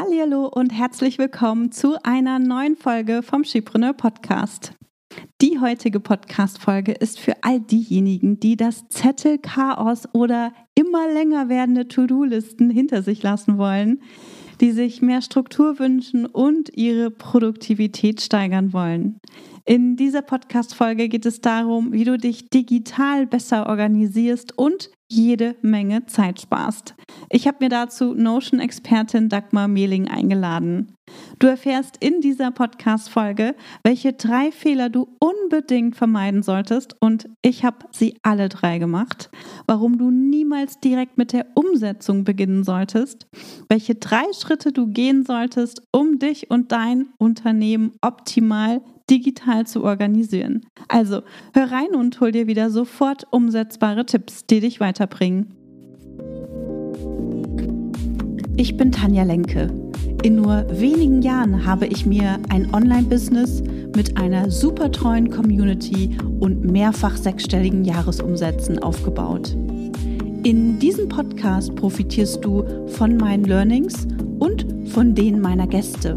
Hallo und herzlich willkommen zu einer neuen Folge vom Skipreneur Podcast. Die heutige Podcast-Folge ist für all diejenigen, die das Zettelchaos oder immer länger werdende To-Do-Listen hinter sich lassen wollen, die sich mehr Struktur wünschen und ihre Produktivität steigern wollen. In dieser Podcast-Folge geht es darum, wie du dich digital besser organisierst und jede Menge Zeit sparst. Ich habe mir dazu Notion-Expertin Dagmar Mehling eingeladen. Du erfährst in dieser Podcast-Folge, welche drei Fehler du unbedingt vermeiden solltest und ich habe sie alle drei gemacht, warum du niemals direkt mit der Umsetzung beginnen solltest, welche drei Schritte du gehen solltest, um dich und dein Unternehmen optimal digital zu organisieren. Also hör rein und hol dir wieder sofort umsetzbare Tipps, die dich weiterbringen. Ich bin Tanja Lenke. In nur wenigen Jahren habe ich mir ein Online-Business mit einer super treuen Community und mehrfach sechsstelligen Jahresumsätzen aufgebaut. In diesem Podcast profitierst du von meinen Learnings und von denen meiner Gäste.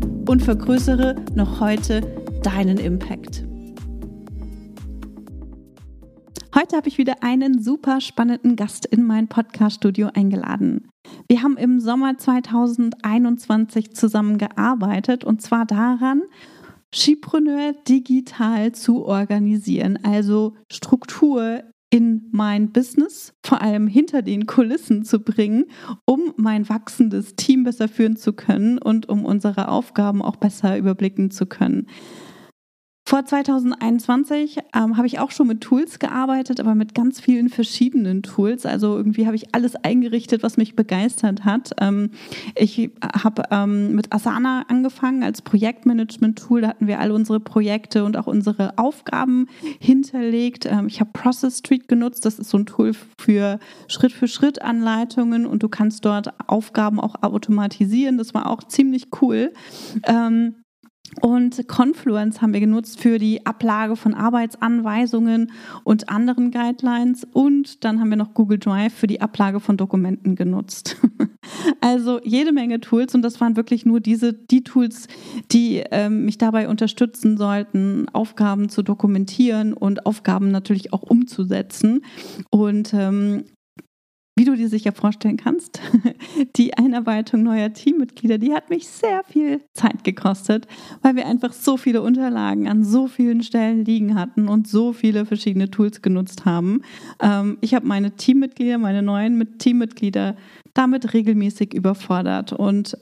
und vergrößere noch heute deinen Impact. Heute habe ich wieder einen super spannenden Gast in mein Podcast-Studio eingeladen. Wir haben im Sommer 2021 zusammengearbeitet und zwar daran, Skipreneur digital zu organisieren, also Struktur in mein Business, vor allem hinter den Kulissen zu bringen, um mein wachsendes Team besser führen zu können und um unsere Aufgaben auch besser überblicken zu können. Vor 2021 ähm, habe ich auch schon mit Tools gearbeitet, aber mit ganz vielen verschiedenen Tools. Also irgendwie habe ich alles eingerichtet, was mich begeistert hat. Ähm, ich habe ähm, mit Asana angefangen als Projektmanagement-Tool. Da hatten wir alle unsere Projekte und auch unsere Aufgaben hinterlegt. Ähm, ich habe Process Street genutzt. Das ist so ein Tool für Schritt-für-Schritt-Anleitungen und du kannst dort Aufgaben auch automatisieren. Das war auch ziemlich cool. Ähm, und Confluence haben wir genutzt für die Ablage von Arbeitsanweisungen und anderen Guidelines. Und dann haben wir noch Google Drive für die Ablage von Dokumenten genutzt. Also jede Menge Tools und das waren wirklich nur diese, die Tools, die ähm, mich dabei unterstützen sollten, Aufgaben zu dokumentieren und Aufgaben natürlich auch umzusetzen. Und ähm, wie du dir sicher vorstellen kannst, die Einarbeitung neuer Teammitglieder, die hat mich sehr viel Zeit gekostet, weil wir einfach so viele Unterlagen an so vielen Stellen liegen hatten und so viele verschiedene Tools genutzt haben. Ähm, ich habe meine Teammitglieder, meine neuen Teammitglieder damit regelmäßig überfordert und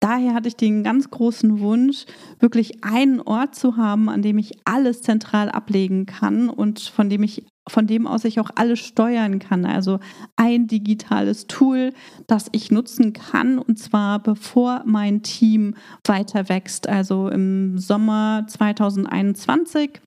daher hatte ich den ganz großen Wunsch, wirklich einen Ort zu haben, an dem ich alles zentral ablegen kann und von dem ich von dem aus ich auch alles steuern kann. Also ein digitales Tool, das ich nutzen kann und zwar bevor mein Team weiter wächst. Also im Sommer 2021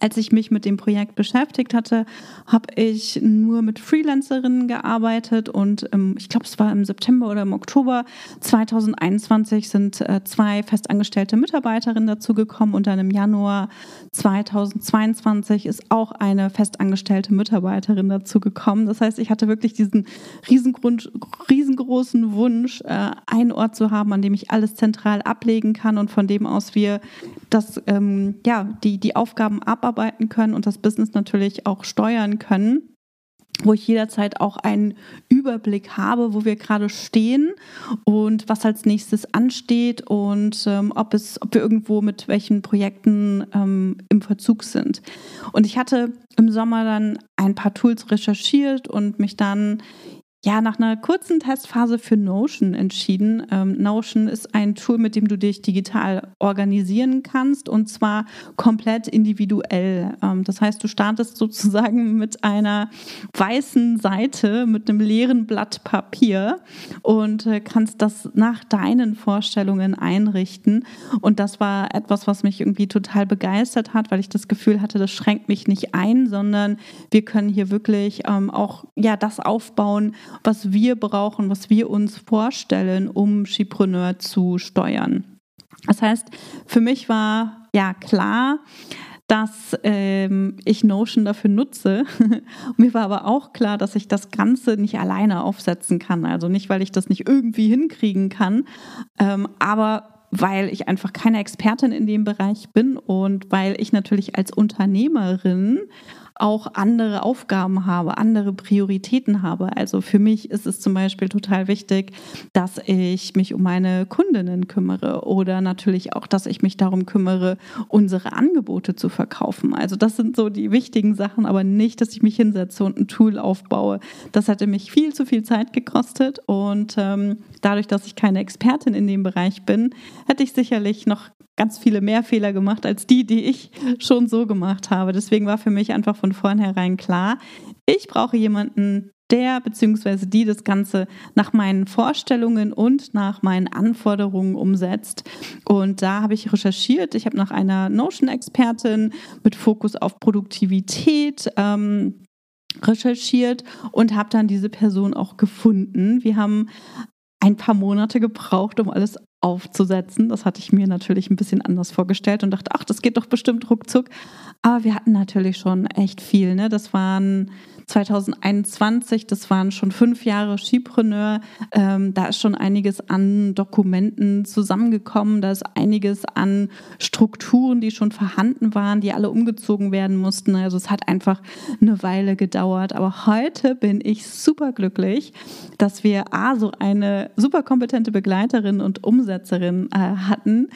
als ich mich mit dem Projekt beschäftigt hatte, habe ich nur mit Freelancerinnen gearbeitet und ähm, ich glaube, es war im September oder im Oktober 2021 sind äh, zwei festangestellte Mitarbeiterinnen dazugekommen und dann im Januar 2022 ist auch eine festangestellte Mitarbeiterin dazugekommen. Das heißt, ich hatte wirklich diesen riesengroßen Wunsch, äh, einen Ort zu haben, an dem ich alles zentral ablegen kann und von dem aus wir das, ähm, ja, die, die Aufgaben abarbeiten können und das Business natürlich auch steuern können wo ich jederzeit auch einen Überblick habe, wo wir gerade stehen und was als nächstes ansteht und ähm, ob es, ob wir irgendwo mit welchen Projekten ähm, im Verzug sind. Und ich hatte im Sommer dann ein paar Tools recherchiert und mich dann ja nach einer kurzen Testphase für Notion entschieden. Ähm, Notion ist ein Tool, mit dem du dich digital organisieren kannst und zwar komplett individuell. Ähm, das heißt, du startest sozusagen mit einer weißen Seite mit einem leeren Blatt Papier und äh, kannst das nach deinen Vorstellungen einrichten. Und das war etwas, was mich irgendwie total begeistert hat, weil ich das Gefühl hatte, das schränkt mich nicht ein, sondern wir können hier wirklich ähm, auch ja das aufbauen, was wir brauchen, was wir uns vorstellen, um Skipreneur zu steuern. Das heißt, für mich war ja klar, dass ähm, ich Notion dafür nutze. Mir war aber auch klar, dass ich das Ganze nicht alleine aufsetzen kann. Also nicht, weil ich das nicht irgendwie hinkriegen kann, ähm, aber weil ich einfach keine Expertin in dem Bereich bin und weil ich natürlich als Unternehmerin auch andere Aufgaben habe, andere Prioritäten habe. Also für mich ist es zum Beispiel total wichtig, dass ich mich um meine Kundinnen kümmere oder natürlich auch, dass ich mich darum kümmere, unsere Angebote zu verkaufen. Also das sind so die wichtigen Sachen, aber nicht, dass ich mich hinsetze und ein Tool aufbaue. Das hätte mich viel zu viel Zeit gekostet und ähm, dadurch, dass ich keine Expertin in dem Bereich bin, hätte ich sicherlich noch ganz viele mehr Fehler gemacht als die, die ich schon so gemacht habe. Deswegen war für mich einfach von vornherein klar, ich brauche jemanden, der bzw. die das Ganze nach meinen Vorstellungen und nach meinen Anforderungen umsetzt. Und da habe ich recherchiert. Ich habe nach einer Notion-Expertin mit Fokus auf Produktivität ähm, recherchiert und habe dann diese Person auch gefunden. Wir haben ein paar Monate gebraucht, um alles aufzusetzen. Das hatte ich mir natürlich ein bisschen anders vorgestellt und dachte, ach, das geht doch bestimmt ruckzuck. Aber wir hatten natürlich schon echt viel. Ne? Das waren 2021, das waren schon fünf Jahre Skipreneur. Ähm, da ist schon einiges an Dokumenten zusammengekommen. Da ist einiges an Strukturen, die schon vorhanden waren, die alle umgezogen werden mussten. Also es hat einfach eine Weile gedauert. Aber heute bin ich super glücklich, dass wir A, so eine super kompetente Begleiterin und Umsetzerin äh, hatten,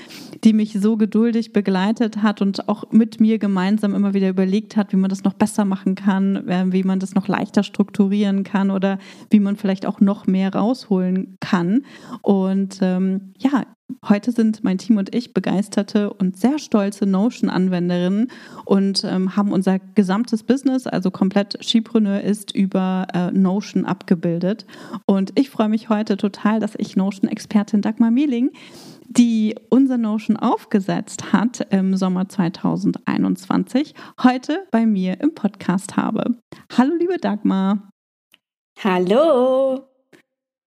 die mich so geduldig begleitet hat und auch mit mir gemeinsam immer wieder überlegt hat, wie man das noch besser machen kann, äh, wie man das noch leichter strukturieren kann oder wie man vielleicht auch noch mehr rausholen kann. Und ähm, ja, Heute sind mein Team und ich begeisterte und sehr stolze Notion-Anwenderinnen und ähm, haben unser gesamtes Business, also komplett Skipreneur, ist über äh, Notion abgebildet. Und ich freue mich heute total, dass ich Notion-Expertin Dagmar Mieling die unser Notion aufgesetzt hat im Sommer 2021, heute bei mir im Podcast habe. Hallo, liebe Dagmar. Hallo.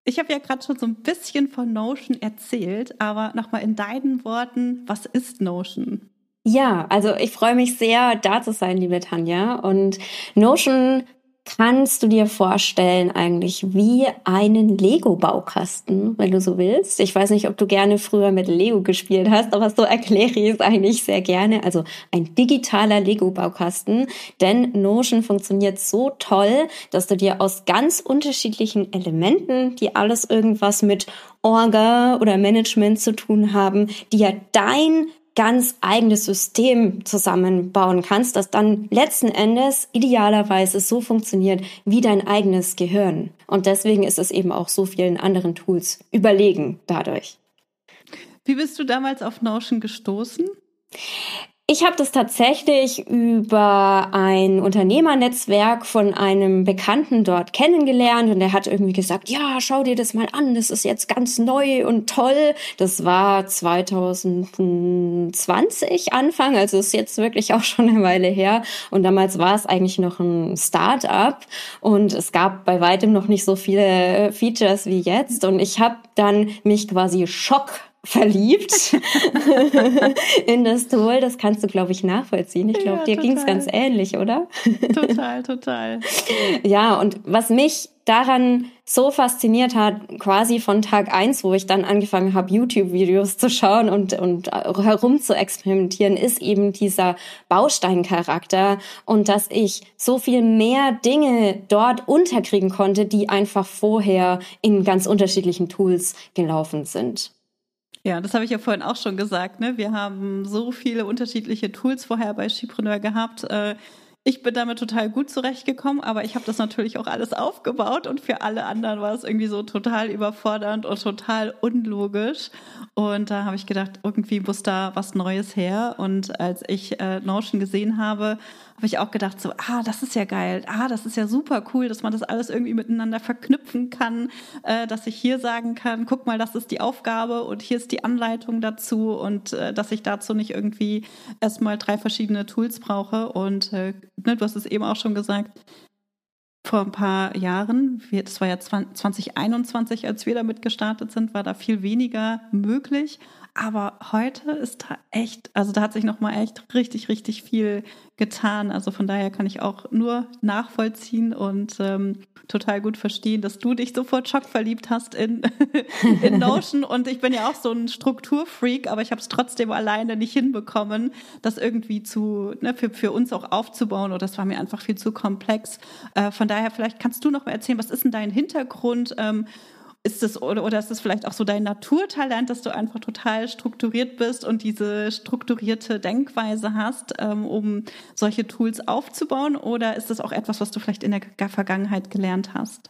Ich habe ja gerade schon so ein bisschen von Notion erzählt, aber nochmal in deinen Worten, was ist Notion? Ja, also ich freue mich sehr, da zu sein, liebe Tanja. Und Notion kannst du dir vorstellen eigentlich wie einen Lego-Baukasten, wenn du so willst. Ich weiß nicht, ob du gerne früher mit Lego gespielt hast, aber so erkläre ich es eigentlich sehr gerne. Also ein digitaler Lego-Baukasten, denn Notion funktioniert so toll, dass du dir aus ganz unterschiedlichen Elementen, die alles irgendwas mit Orga oder Management zu tun haben, ja dein ganz eigenes System zusammenbauen kannst, das dann letzten Endes idealerweise so funktioniert wie dein eigenes Gehirn. Und deswegen ist es eben auch so vielen anderen Tools überlegen dadurch. Wie bist du damals auf Notion gestoßen? Ich habe das tatsächlich über ein Unternehmernetzwerk von einem Bekannten dort kennengelernt und der hat irgendwie gesagt, ja, schau dir das mal an, das ist jetzt ganz neu und toll. Das war 2020 Anfang, also ist jetzt wirklich auch schon eine Weile her und damals war es eigentlich noch ein Start-up und es gab bei weitem noch nicht so viele Features wie jetzt und ich habe dann mich quasi Schock verliebt in das Tool. Das kannst du, glaube ich, nachvollziehen. Ich glaube, ja, dir ging es ganz ähnlich, oder? total, total. Ja, und was mich daran so fasziniert hat, quasi von Tag eins, wo ich dann angefangen habe, YouTube-Videos zu schauen und, und herum zu experimentieren, ist eben dieser Bausteincharakter und dass ich so viel mehr Dinge dort unterkriegen konnte, die einfach vorher in ganz unterschiedlichen Tools gelaufen sind. Ja, das habe ich ja vorhin auch schon gesagt. Ne? Wir haben so viele unterschiedliche Tools vorher bei Skipreneur gehabt. Äh, ich bin damit total gut zurechtgekommen, aber ich habe das natürlich auch alles aufgebaut und für alle anderen war es irgendwie so total überfordernd und total unlogisch. Und da habe ich gedacht, irgendwie muss da was Neues her. Und als ich äh, Notion gesehen habe, habe ich auch gedacht, so, ah, das ist ja geil, ah, das ist ja super cool, dass man das alles irgendwie miteinander verknüpfen kann, äh, dass ich hier sagen kann, guck mal, das ist die Aufgabe und hier ist die Anleitung dazu und äh, dass ich dazu nicht irgendwie erstmal drei verschiedene Tools brauche. Und äh, ne, du hast es eben auch schon gesagt, vor ein paar Jahren, das war ja 2021, als wir damit gestartet sind, war da viel weniger möglich. Aber heute ist da echt, also da hat sich nochmal echt richtig, richtig viel getan. Also von daher kann ich auch nur nachvollziehen und ähm, total gut verstehen, dass du dich sofort schockverliebt hast in, in Notion. Und ich bin ja auch so ein Strukturfreak, aber ich habe es trotzdem alleine nicht hinbekommen, das irgendwie zu, ne, für, für uns auch aufzubauen. Oder das war mir einfach viel zu komplex. Äh, von daher, vielleicht kannst du noch mal erzählen, was ist denn dein Hintergrund? Ähm, ist es oder, oder ist es vielleicht auch so dein Naturtalent, dass du einfach total strukturiert bist und diese strukturierte Denkweise hast, ähm, um solche Tools aufzubauen? Oder ist es auch etwas, was du vielleicht in der Vergangenheit gelernt hast?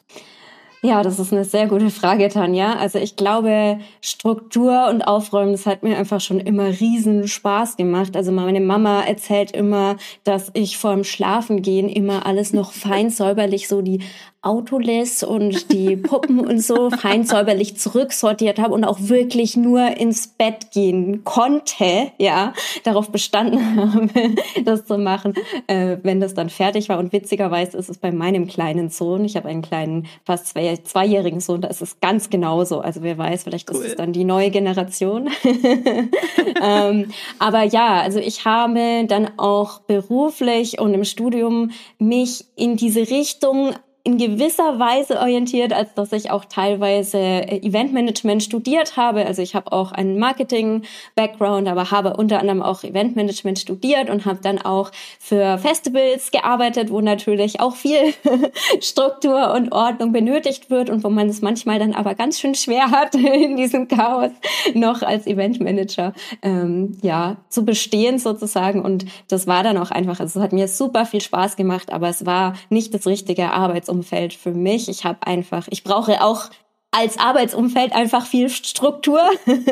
Ja, das ist eine sehr gute Frage, Tanja. Also ich glaube, Struktur und Aufräumen, das hat mir einfach schon immer riesen Spaß gemacht. Also meine Mama erzählt immer, dass ich vorm Schlafengehen immer alles noch fein säuberlich so die Autoless und die Puppen und so fein säuberlich zurücksortiert habe und auch wirklich nur ins Bett gehen konnte, ja, darauf bestanden habe, das zu machen, äh, wenn das dann fertig war. Und witzigerweise ist es bei meinem kleinen Sohn, ich habe einen kleinen, fast zwei, zweijährigen Sohn, da ist es ganz genauso. Also wer weiß, vielleicht cool. ist es dann die neue Generation. ähm, aber ja, also ich habe dann auch beruflich und im Studium mich in diese Richtung in gewisser Weise orientiert, als dass ich auch teilweise äh, Eventmanagement studiert habe. Also ich habe auch einen Marketing-Background, aber habe unter anderem auch Eventmanagement studiert und habe dann auch für Festivals gearbeitet, wo natürlich auch viel Struktur und Ordnung benötigt wird und wo man es manchmal dann aber ganz schön schwer hat, in diesem Chaos noch als Eventmanager ähm, ja zu bestehen sozusagen. Und das war dann auch einfach, also es hat mir super viel Spaß gemacht, aber es war nicht das richtige Arbeits Arbeitsumfeld für mich. Ich habe einfach, ich brauche auch als Arbeitsumfeld einfach viel Struktur.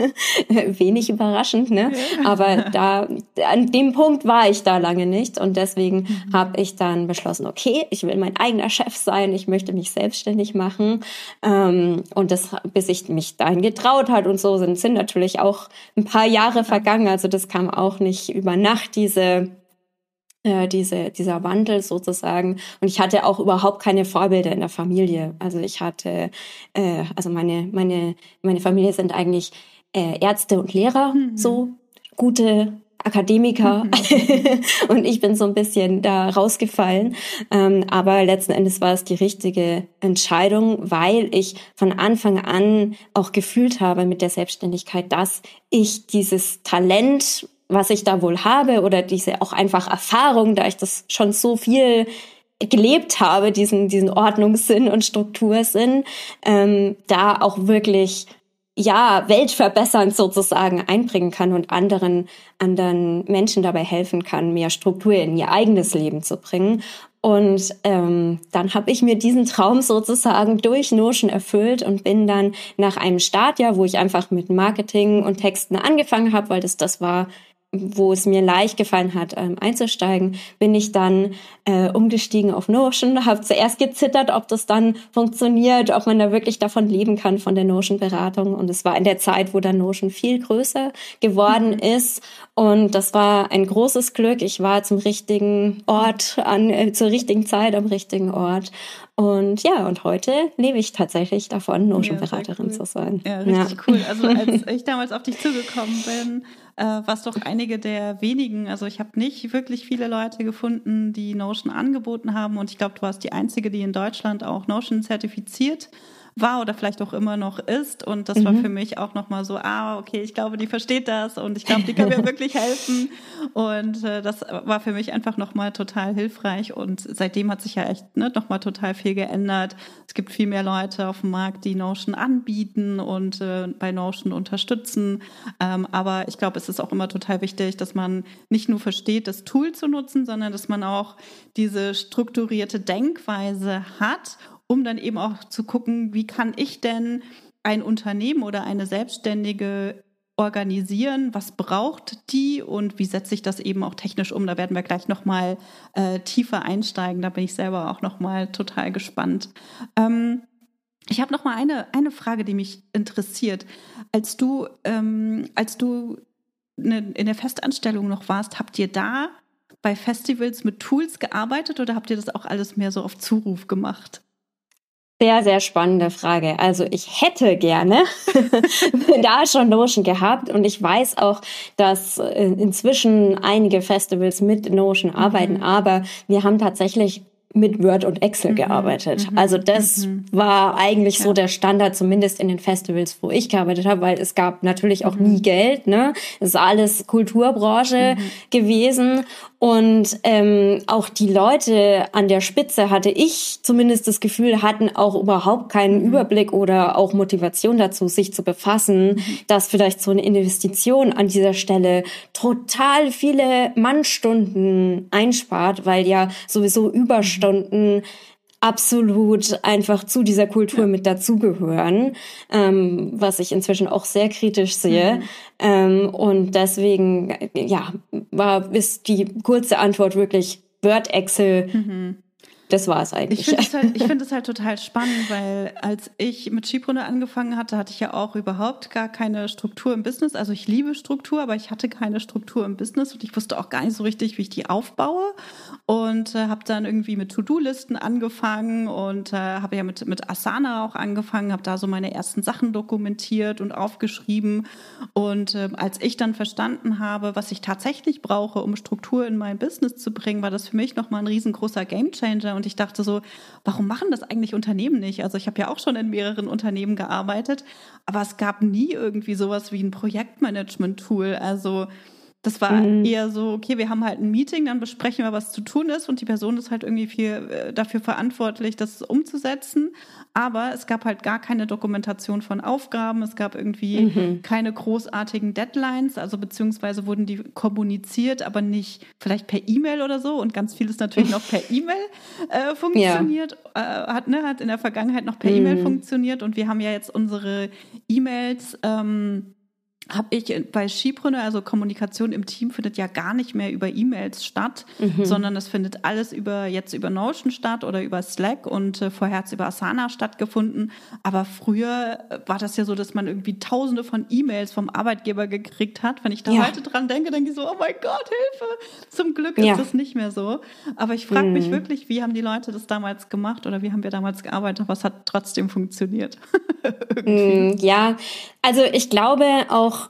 Wenig überraschend, ne? Aber da an dem Punkt war ich da lange nicht und deswegen mhm. habe ich dann beschlossen, okay, ich will mein eigener Chef sein, ich möchte mich selbstständig machen ähm, und das, bis ich mich dahin getraut hat und so sind sind natürlich auch ein paar Jahre vergangen. Also das kam auch nicht über Nacht diese äh, diese, dieser Wandel sozusagen. Und ich hatte auch überhaupt keine Vorbilder in der Familie. Also ich hatte, äh, also meine, meine, meine Familie sind eigentlich äh, Ärzte und Lehrer, mhm. so gute Akademiker mhm. und ich bin so ein bisschen da rausgefallen. Ähm, aber letzten Endes war es die richtige Entscheidung, weil ich von Anfang an auch gefühlt habe mit der Selbstständigkeit, dass ich dieses Talent was ich da wohl habe oder diese auch einfach Erfahrung, da ich das schon so viel gelebt habe, diesen, diesen Ordnungssinn und Struktursinn, ähm, da auch wirklich ja, weltverbessernd sozusagen einbringen kann und anderen, anderen Menschen dabei helfen kann, mehr Struktur in ihr eigenes Leben zu bringen. Und ähm, dann habe ich mir diesen Traum sozusagen durch Notion erfüllt und bin dann nach einem Startjahr, wo ich einfach mit Marketing und Texten angefangen habe, weil das das war, wo es mir leicht gefallen hat, ähm, einzusteigen, bin ich dann äh, umgestiegen auf Notion, habe zuerst gezittert, ob das dann funktioniert, ob man da wirklich davon leben kann, von der Notion-Beratung. Und es war in der Zeit, wo dann Notion viel größer geworden mhm. ist. Und das war ein großes Glück. Ich war zum richtigen Ort, an, äh, zur richtigen Zeit am richtigen Ort. Und ja, und heute lebe ich tatsächlich davon, Notion-Beraterin ja, cool. zu sein. Ja, richtig ja. cool. Also als ich damals auf dich zugekommen bin, äh, warst doch einige der wenigen. Also ich habe nicht wirklich viele Leute gefunden, die Notion angeboten haben. Und ich glaube, du warst die Einzige, die in Deutschland auch Notion zertifiziert war oder vielleicht auch immer noch ist. Und das mhm. war für mich auch nochmal so, ah, okay, ich glaube, die versteht das und ich glaube, die kann mir wirklich helfen. Und äh, das war für mich einfach nochmal total hilfreich. Und seitdem hat sich ja echt ne, nochmal total viel geändert. Es gibt viel mehr Leute auf dem Markt, die Notion anbieten und äh, bei Notion unterstützen. Ähm, aber ich glaube, es ist auch immer total wichtig, dass man nicht nur versteht, das Tool zu nutzen, sondern dass man auch diese strukturierte Denkweise hat um dann eben auch zu gucken, wie kann ich denn ein Unternehmen oder eine Selbstständige organisieren, was braucht die und wie setze ich das eben auch technisch um. Da werden wir gleich nochmal äh, tiefer einsteigen. Da bin ich selber auch nochmal total gespannt. Ähm, ich habe nochmal eine, eine Frage, die mich interessiert. Als du, ähm, als du ne, in der Festanstellung noch warst, habt ihr da bei Festivals mit Tools gearbeitet oder habt ihr das auch alles mehr so auf Zuruf gemacht? Sehr, sehr spannende Frage. Also ich hätte gerne da schon Notion gehabt und ich weiß auch, dass äh, inzwischen einige Festivals mit Notion arbeiten, mhm. aber wir haben tatsächlich mit Word und Excel mhm, gearbeitet. Mhm, also das mhm. war eigentlich ja. so der Standard, zumindest in den Festivals, wo ich gearbeitet habe, weil es gab natürlich auch nie mhm. Geld. Ne, es ist alles Kulturbranche mhm. gewesen und ähm, auch die Leute an der Spitze hatte ich zumindest das Gefühl, hatten auch überhaupt keinen mhm. Überblick oder auch Motivation dazu, sich zu befassen, mhm. dass vielleicht so eine Investition an dieser Stelle total viele Mannstunden einspart, weil ja sowieso Überstunden absolut einfach zu dieser Kultur ja. mit dazugehören, ähm, was ich inzwischen auch sehr kritisch sehe. Mhm. Ähm, und deswegen, ja, war ist die kurze Antwort wirklich Word Excel. Mhm das war es eigentlich. Ich finde es halt, find halt total spannend, weil als ich mit Skipreneur angefangen hatte, hatte ich ja auch überhaupt gar keine Struktur im Business. Also ich liebe Struktur, aber ich hatte keine Struktur im Business und ich wusste auch gar nicht so richtig, wie ich die aufbaue. Und äh, habe dann irgendwie mit To-Do-Listen angefangen und äh, habe ja mit, mit Asana auch angefangen, habe da so meine ersten Sachen dokumentiert und aufgeschrieben. Und äh, als ich dann verstanden habe, was ich tatsächlich brauche, um Struktur in mein Business zu bringen, war das für mich nochmal ein riesengroßer Gamechanger und ich dachte so, warum machen das eigentlich Unternehmen nicht? Also ich habe ja auch schon in mehreren Unternehmen gearbeitet, aber es gab nie irgendwie sowas wie ein Projektmanagement-Tool. Also das war mhm. eher so, okay, wir haben halt ein Meeting, dann besprechen wir, was zu tun ist und die Person ist halt irgendwie viel äh, dafür verantwortlich, das umzusetzen. Aber es gab halt gar keine Dokumentation von Aufgaben, es gab irgendwie mhm. keine großartigen Deadlines, also beziehungsweise wurden die kommuniziert, aber nicht vielleicht per E-Mail oder so und ganz vieles natürlich noch per E-Mail äh, funktioniert, ja. äh, hat, ne, hat in der Vergangenheit noch per mhm. E-Mail funktioniert und wir haben ja jetzt unsere E-Mails ähm, habe ich bei Skipreneur, also Kommunikation im Team findet ja gar nicht mehr über E-Mails statt, mhm. sondern es findet alles über jetzt über Notion statt oder über Slack und äh, vorher hat es über Asana stattgefunden. Aber früher äh, war das ja so, dass man irgendwie tausende von E-Mails vom Arbeitgeber gekriegt hat. Wenn ich da ja. heute dran denke, denke ich so, oh mein Gott, Hilfe! Zum Glück ist ja. das nicht mehr so. Aber ich frage mhm. mich wirklich, wie haben die Leute das damals gemacht oder wie haben wir damals gearbeitet, es hat trotzdem funktioniert. mm, ja, also ich glaube auch,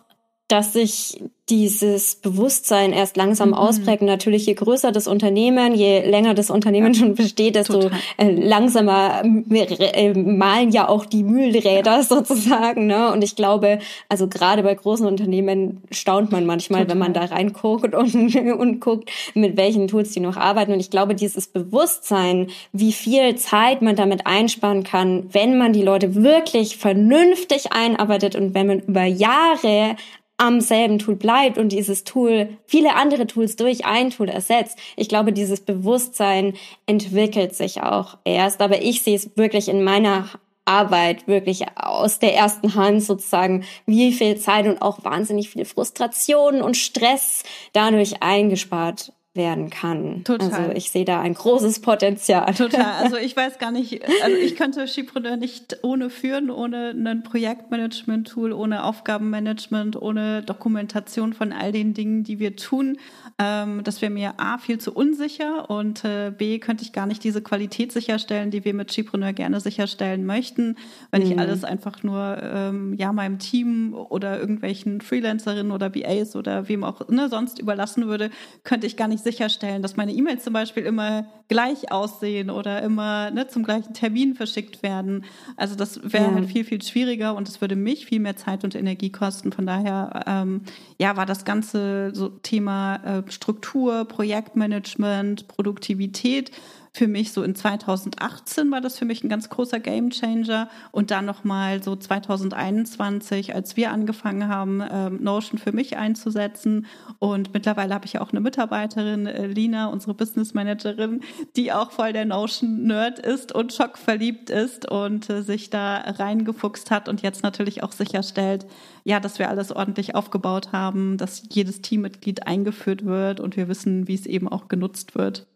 dass sich dieses Bewusstsein erst langsam mhm. ausprägt. Und natürlich, je größer das Unternehmen, je länger das Unternehmen schon besteht, desto äh, langsamer äh, malen ja auch die Mühlräder sozusagen. Ne? Und ich glaube, also gerade bei großen Unternehmen staunt man manchmal, Total. wenn man da reinguckt und, und guckt, mit welchen Tools die noch arbeiten. Und ich glaube, dieses Bewusstsein, wie viel Zeit man damit einsparen kann, wenn man die Leute wirklich vernünftig einarbeitet und wenn man über Jahre am selben Tool bleibt und dieses Tool viele andere Tools durch ein Tool ersetzt. Ich glaube, dieses Bewusstsein entwickelt sich auch erst. Aber ich sehe es wirklich in meiner Arbeit wirklich aus der ersten Hand sozusagen, wie viel Zeit und auch wahnsinnig viele Frustrationen und Stress dadurch eingespart werden kann. Total. Also ich sehe da ein großes Potenzial. Total. Also ich weiß gar nicht, also ich könnte Skipreneur nicht ohne führen, ohne ein Projektmanagement-Tool, ohne Aufgabenmanagement, ohne Dokumentation von all den Dingen, die wir tun. Ähm, das wäre mir A, viel zu unsicher und äh, B, könnte ich gar nicht diese Qualität sicherstellen, die wir mit Skipreneur gerne sicherstellen möchten, wenn mhm. ich alles einfach nur ähm, ja meinem Team oder irgendwelchen Freelancerinnen oder BAs oder wem auch ne, sonst überlassen würde, könnte ich gar nicht ich sicherstellen, dass meine E-Mails zum Beispiel immer gleich aussehen oder immer ne, zum gleichen Termin verschickt werden. Also das wäre ja. halt viel, viel schwieriger und es würde mich viel mehr Zeit und Energie kosten. Von daher ähm, ja, war das ganze so Thema äh, Struktur, Projektmanagement, Produktivität für mich so in 2018 war das für mich ein ganz großer Gamechanger und dann nochmal so 2021, als wir angefangen haben, ähm, Notion für mich einzusetzen und mittlerweile habe ich ja auch eine Mitarbeiterin, äh, Lina, unsere Business Managerin, die auch voll der Notion-Nerd ist und schockverliebt ist und äh, sich da reingefuchst hat und jetzt natürlich auch sicherstellt, ja, dass wir alles ordentlich aufgebaut haben, dass jedes Teammitglied eingeführt wird und wir wissen, wie es eben auch genutzt wird.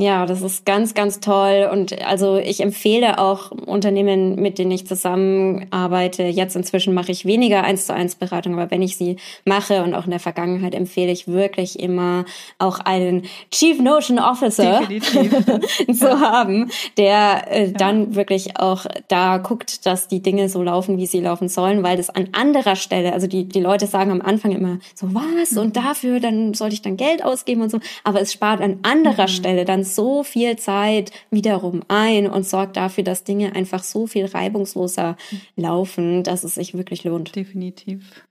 Ja, das ist ganz, ganz toll. Und also ich empfehle auch Unternehmen, mit denen ich zusammenarbeite. Jetzt inzwischen mache ich weniger eins zu eins Beratung, aber wenn ich sie mache und auch in der Vergangenheit empfehle ich wirklich immer auch einen Chief Notion Officer zu haben, der äh, ja. dann wirklich auch da guckt, dass die Dinge so laufen, wie sie laufen sollen, weil das an anderer Stelle, also die, die Leute sagen am Anfang immer so, was? Und mhm. dafür, dann sollte ich dann Geld ausgeben und so. Aber es spart an anderer mhm. Stelle dann so viel Zeit wiederum ein und sorgt dafür, dass Dinge einfach so viel reibungsloser laufen, dass es sich wirklich lohnt. Definitiv.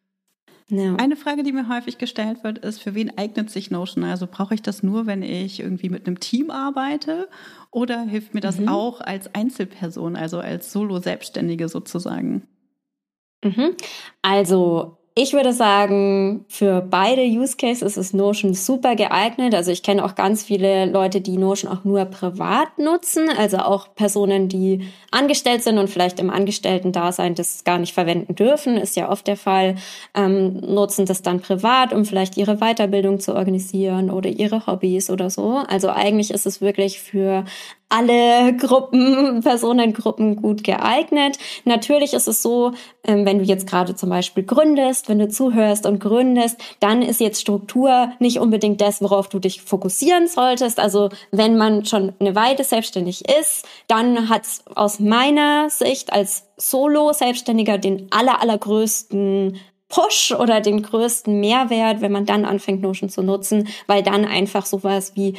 Ja. Eine Frage, die mir häufig gestellt wird, ist, für wen eignet sich Notion? Also brauche ich das nur, wenn ich irgendwie mit einem Team arbeite oder hilft mir das mhm. auch als Einzelperson, also als Solo-Selbstständige sozusagen? Mhm. Also ich würde sagen, für beide Use Cases ist Notion super geeignet. Also ich kenne auch ganz viele Leute, die Notion auch nur privat nutzen. Also auch Personen, die angestellt sind und vielleicht im Angestellten-Dasein das gar nicht verwenden dürfen, ist ja oft der Fall, ähm, nutzen das dann privat, um vielleicht ihre Weiterbildung zu organisieren oder ihre Hobbys oder so. Also eigentlich ist es wirklich für alle Gruppen, Personengruppen gut geeignet. Natürlich ist es so, ähm, wenn du jetzt gerade zum Beispiel gründest, wenn du zuhörst und gründest, dann ist jetzt Struktur nicht unbedingt das, worauf du dich fokussieren solltest. Also wenn man schon eine Weile selbstständig ist, dann hat es aus meiner Sicht als Solo-Selbstständiger den aller, allergrößten Push oder den größten Mehrwert, wenn man dann anfängt, Notion zu nutzen, weil dann einfach sowas wie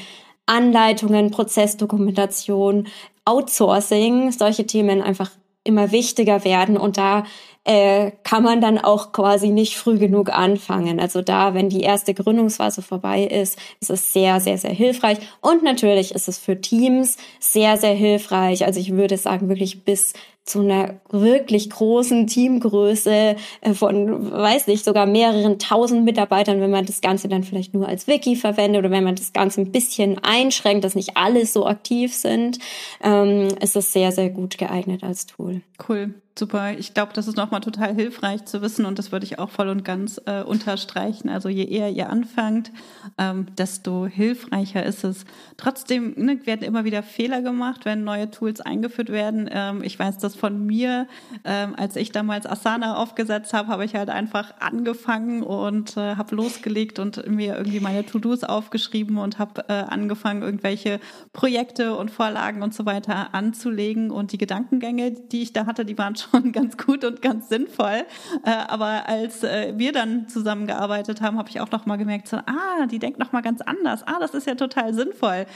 Anleitungen, Prozessdokumentation, Outsourcing, solche Themen einfach immer wichtiger werden und da äh, kann man dann auch quasi nicht früh genug anfangen. Also da, wenn die erste Gründungsphase vorbei ist, ist es sehr, sehr, sehr hilfreich. Und natürlich ist es für Teams sehr, sehr hilfreich. Also ich würde sagen, wirklich bis zu einer wirklich großen Teamgröße äh, von, weiß nicht, sogar mehreren tausend Mitarbeitern, wenn man das Ganze dann vielleicht nur als Wiki verwendet oder wenn man das Ganze ein bisschen einschränkt, dass nicht alle so aktiv sind, ähm, ist es sehr, sehr gut geeignet als Tool. Cool. Super, ich glaube, das ist nochmal total hilfreich zu wissen und das würde ich auch voll und ganz äh, unterstreichen. Also je eher ihr anfangt, ähm, desto hilfreicher ist es. Trotzdem ne, werden immer wieder Fehler gemacht, wenn neue Tools eingeführt werden. Ähm, ich weiß das von mir, ähm, als ich damals Asana aufgesetzt habe, habe ich halt einfach angefangen und äh, habe losgelegt und mir irgendwie meine To-Dos aufgeschrieben und habe äh, angefangen, irgendwelche Projekte und Vorlagen und so weiter anzulegen und die Gedankengänge, die ich da hatte, die waren schon schon ganz gut und ganz sinnvoll. Äh, aber als äh, wir dann zusammengearbeitet haben, habe ich auch noch mal gemerkt, so, ah, die denkt noch mal ganz anders. Ah, das ist ja total sinnvoll.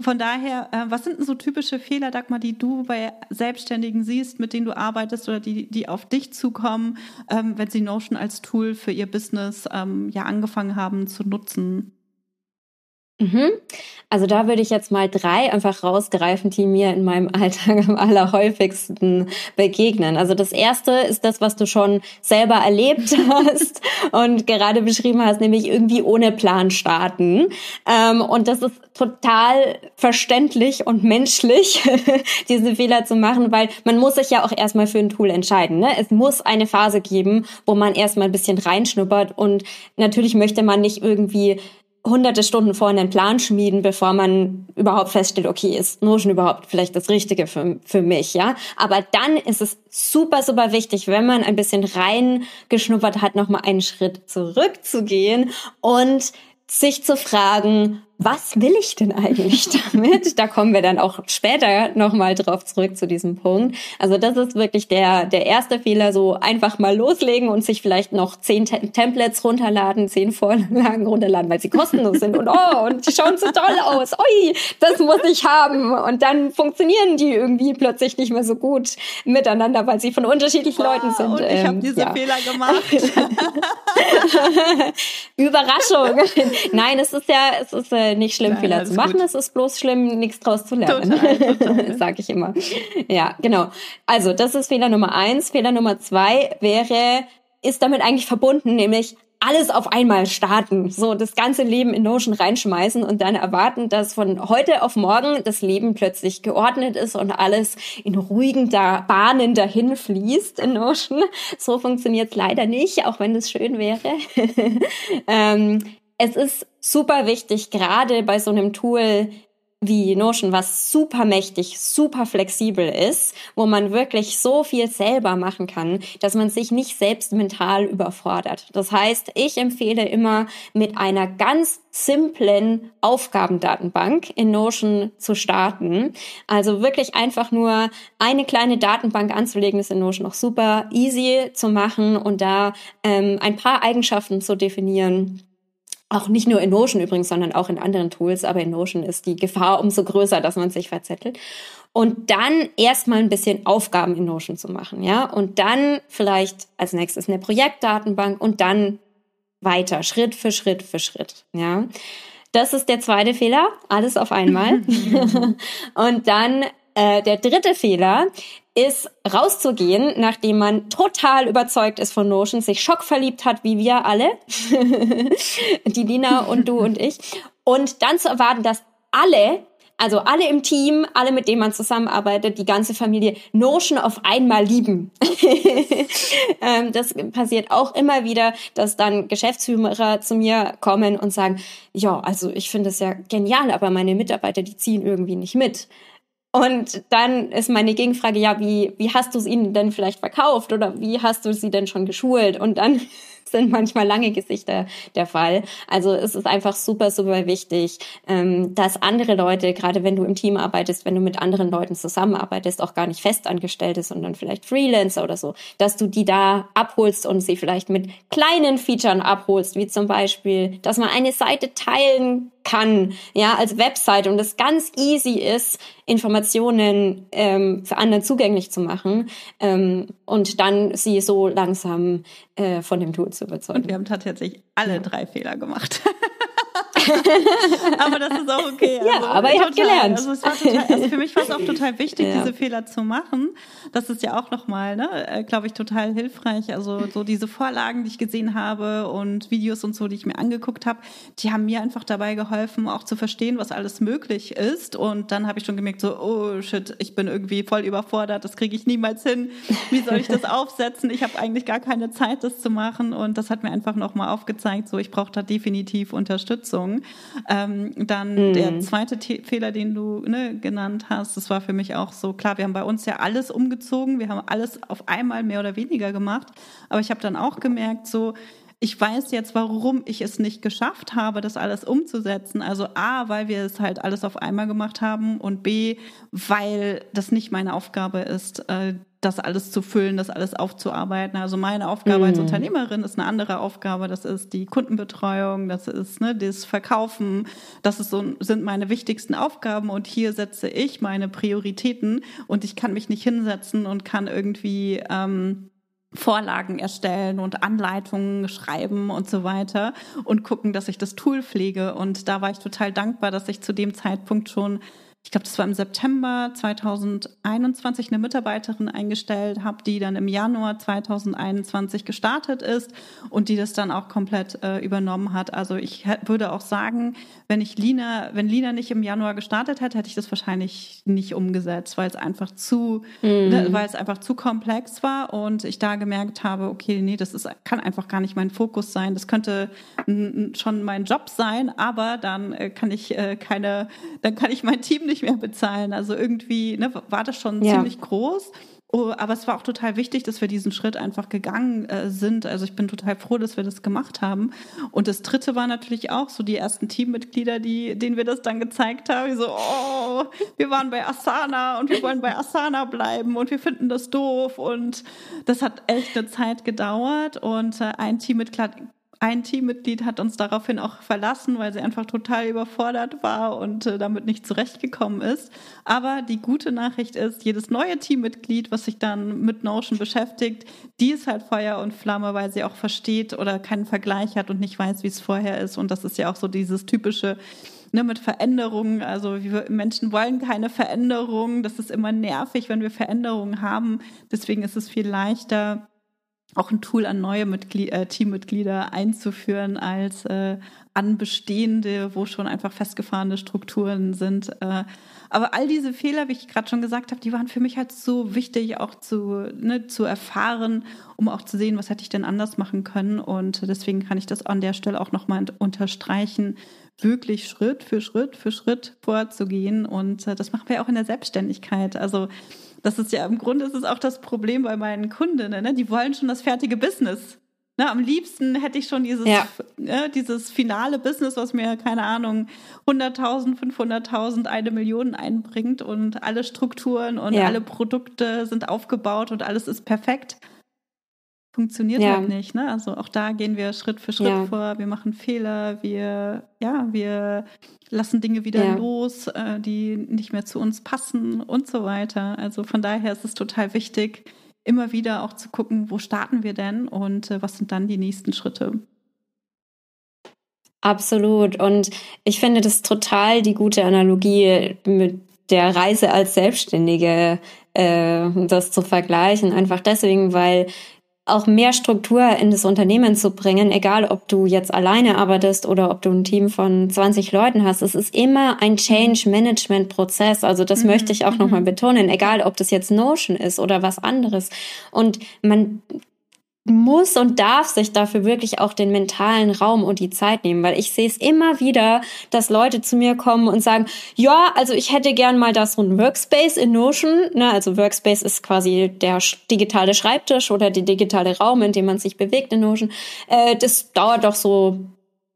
Von daher, äh, was sind denn so typische Fehler, Dagmar, die du bei Selbstständigen siehst, mit denen du arbeitest oder die, die auf dich zukommen, ähm, wenn sie Notion als Tool für ihr Business ähm, ja angefangen haben zu nutzen? Mhm. Also da würde ich jetzt mal drei einfach rausgreifen, die mir in meinem Alltag am allerhäufigsten begegnen. Also das erste ist das, was du schon selber erlebt hast und gerade beschrieben hast, nämlich irgendwie ohne Plan starten. Ähm, und das ist total verständlich und menschlich, diese Fehler zu machen, weil man muss sich ja auch erstmal für ein Tool entscheiden. Ne? Es muss eine Phase geben, wo man erstmal ein bisschen reinschnuppert und natürlich möchte man nicht irgendwie hunderte Stunden vorher einen Plan schmieden, bevor man überhaupt feststellt, okay, ist Notion überhaupt vielleicht das Richtige für, für mich, ja? Aber dann ist es super, super wichtig, wenn man ein bisschen reingeschnuppert hat, nochmal einen Schritt zurückzugehen und sich zu fragen, was will ich denn eigentlich damit? Da kommen wir dann auch später nochmal drauf zurück zu diesem Punkt. Also das ist wirklich der, der erste Fehler, so einfach mal loslegen und sich vielleicht noch zehn Te Templates runterladen, zehn Vorlagen runterladen, weil sie kostenlos sind und oh, und die schauen so toll aus. Ui, das muss ich haben. Und dann funktionieren die irgendwie plötzlich nicht mehr so gut miteinander, weil sie von unterschiedlichen wow, Leuten sind. Und ich habe ähm, diese ja. Fehler gemacht. Überraschung. Nein, es ist ja, es ist äh, nicht schlimm, Nein, Fehler zu machen. Gut. Es ist bloß schlimm, nichts draus zu lernen. Total, total. Sag ich immer. Ja, genau. Also, das ist Fehler Nummer eins. Fehler Nummer zwei wäre, ist damit eigentlich verbunden, nämlich alles auf einmal starten, so das ganze Leben in Notion reinschmeißen und dann erwarten, dass von heute auf morgen das Leben plötzlich geordnet ist und alles in ruhigen Bahnen dahin fließt in Notion. So funktioniert es leider nicht, auch wenn es schön wäre. ähm, es ist super wichtig, gerade bei so einem Tool wie Notion, was super mächtig, super flexibel ist, wo man wirklich so viel selber machen kann, dass man sich nicht selbst mental überfordert. Das heißt, ich empfehle immer mit einer ganz simplen Aufgabendatenbank in Notion zu starten. Also wirklich einfach nur eine kleine Datenbank anzulegen, ist in Notion auch super easy zu machen und da ähm, ein paar Eigenschaften zu definieren auch nicht nur in Notion übrigens, sondern auch in anderen Tools, aber in Notion ist die Gefahr umso größer, dass man sich verzettelt. Und dann erstmal ein bisschen Aufgaben in Notion zu machen, ja. Und dann vielleicht als nächstes eine Projektdatenbank und dann weiter, Schritt für Schritt für Schritt, ja. Das ist der zweite Fehler, alles auf einmal. und dann äh, der dritte Fehler ist rauszugehen, nachdem man total überzeugt ist von Notion, sich schockverliebt hat, wie wir alle, die Lina und du und ich, und dann zu erwarten, dass alle also alle im Team, alle mit denen man zusammenarbeitet, die ganze Familie Notion auf einmal lieben. Ähm, das passiert auch immer wieder, dass dann Geschäftsführer zu mir kommen und sagen, ja, also ich finde es ja genial, aber meine Mitarbeiter, die ziehen irgendwie nicht mit. Und dann ist meine Gegenfrage, ja, wie, wie hast du es ihnen denn vielleicht verkauft oder wie hast du sie denn schon geschult? Und dann sind manchmal lange Gesichter der Fall. Also es ist einfach super, super wichtig, ähm, dass andere Leute, gerade wenn du im Team arbeitest, wenn du mit anderen Leuten zusammenarbeitest, auch gar nicht festangestellt ist, sondern vielleicht Freelancer oder so, dass du die da abholst und sie vielleicht mit kleinen Features abholst, wie zum Beispiel, dass man eine Seite teilen kann, ja, als Website und es ganz easy ist, Informationen ähm, für andere zugänglich zu machen ähm, und dann sie so langsam äh, von dem Tool zu überzeugen. Und wir haben tatsächlich alle ja. drei Fehler gemacht. aber das ist auch okay. Also, ja, aber ihr habt gelernt. Also, total, also, für mich war es auch total wichtig, ja. diese Fehler zu machen. Das ist ja auch nochmal, ne, äh, glaube ich, total hilfreich. Also so diese Vorlagen, die ich gesehen habe und Videos und so, die ich mir angeguckt habe, die haben mir einfach dabei geholfen, auch zu verstehen, was alles möglich ist. Und dann habe ich schon gemerkt, so, oh shit, ich bin irgendwie voll überfordert, das kriege ich niemals hin. Wie soll ich das aufsetzen? Ich habe eigentlich gar keine Zeit, das zu machen. Und das hat mir einfach nochmal aufgezeigt, so ich brauche da definitiv Unterstützung. Ähm, dann mhm. der zweite The Fehler, den du ne, genannt hast, das war für mich auch so klar. Wir haben bei uns ja alles umgezogen, wir haben alles auf einmal mehr oder weniger gemacht. Aber ich habe dann auch gemerkt, so ich weiß jetzt, warum ich es nicht geschafft habe, das alles umzusetzen. Also A, weil wir es halt alles auf einmal gemacht haben und B, weil das nicht meine Aufgabe ist, äh, das alles zu füllen, das alles aufzuarbeiten. Also meine Aufgabe mhm. als Unternehmerin ist eine andere Aufgabe. Das ist die Kundenbetreuung, das ist ne, das Verkaufen. Das ist so, sind meine wichtigsten Aufgaben. Und hier setze ich meine Prioritäten und ich kann mich nicht hinsetzen und kann irgendwie ähm, Vorlagen erstellen und Anleitungen schreiben und so weiter und gucken, dass ich das Tool pflege. Und da war ich total dankbar, dass ich zu dem Zeitpunkt schon ich glaube, das war im September 2021 eine Mitarbeiterin eingestellt habe, die dann im Januar 2021 gestartet ist und die das dann auch komplett äh, übernommen hat. Also ich würde auch sagen, wenn ich Lina, wenn Lina nicht im Januar gestartet hätte, hätte ich das wahrscheinlich nicht umgesetzt, weil es einfach zu, mhm. ne, weil es einfach zu komplex war und ich da gemerkt habe, okay, nee, das ist, kann einfach gar nicht mein Fokus sein. Das könnte schon mein Job sein, aber dann äh, kann ich äh, keine, dann kann ich mein Team nicht mehr bezahlen. Also irgendwie ne, war das schon ja. ziemlich groß. Oh, aber es war auch total wichtig, dass wir diesen Schritt einfach gegangen äh, sind. Also ich bin total froh, dass wir das gemacht haben. Und das dritte war natürlich auch so die ersten Teammitglieder, die, denen wir das dann gezeigt haben. So, oh, wir waren bei Asana und wir wollen bei Asana bleiben und wir finden das doof. Und das hat echt eine Zeit gedauert. Und äh, ein Teammitglied ein Teammitglied hat uns daraufhin auch verlassen, weil sie einfach total überfordert war und äh, damit nicht zurechtgekommen ist. Aber die gute Nachricht ist, jedes neue Teammitglied, was sich dann mit Notion beschäftigt, die ist halt Feuer und Flamme, weil sie auch versteht oder keinen Vergleich hat und nicht weiß, wie es vorher ist. Und das ist ja auch so dieses typische, ne, mit Veränderungen. Also wir Menschen wollen keine Veränderung. Das ist immer nervig, wenn wir Veränderungen haben. Deswegen ist es viel leichter, auch ein Tool an neue Mitglied, äh, Teammitglieder einzuführen als äh, an bestehende, wo schon einfach festgefahrene Strukturen sind. Äh, aber all diese Fehler, wie ich gerade schon gesagt habe, die waren für mich halt so wichtig, auch zu, ne, zu erfahren, um auch zu sehen, was hätte ich denn anders machen können. Und deswegen kann ich das an der Stelle auch nochmal unterstreichen, wirklich Schritt für Schritt für Schritt vorzugehen. Und äh, das machen wir auch in der Selbstständigkeit. Also das ist ja im Grunde ist es auch das Problem bei meinen Kundinnen. Ne? Die wollen schon das fertige Business. Ne? Am liebsten hätte ich schon dieses, ja. ne, dieses finale Business, was mir, keine Ahnung, 100.000, 500.000, eine Million einbringt und alle Strukturen und ja. alle Produkte sind aufgebaut und alles ist perfekt funktioniert ja. halt nicht. Ne? Also auch da gehen wir Schritt für Schritt ja. vor. Wir machen Fehler, wir, ja, wir lassen Dinge wieder ja. los, äh, die nicht mehr zu uns passen und so weiter. Also von daher ist es total wichtig, immer wieder auch zu gucken, wo starten wir denn und äh, was sind dann die nächsten Schritte. Absolut. Und ich finde das total die gute Analogie mit der Reise als Selbstständige, äh, das zu vergleichen. Einfach deswegen, weil auch mehr Struktur in das Unternehmen zu bringen, egal ob du jetzt alleine arbeitest oder ob du ein Team von 20 Leuten hast. Es ist immer ein Change Management Prozess. Also das mhm. möchte ich auch nochmal mhm. betonen, egal ob das jetzt Notion ist oder was anderes. Und man muss und darf sich dafür wirklich auch den mentalen Raum und die Zeit nehmen, weil ich sehe es immer wieder, dass Leute zu mir kommen und sagen, ja, also ich hätte gern mal da so ein Workspace in Notion, ne, also Workspace ist quasi der digitale Schreibtisch oder der digitale Raum, in dem man sich bewegt in Notion. Äh, das dauert doch so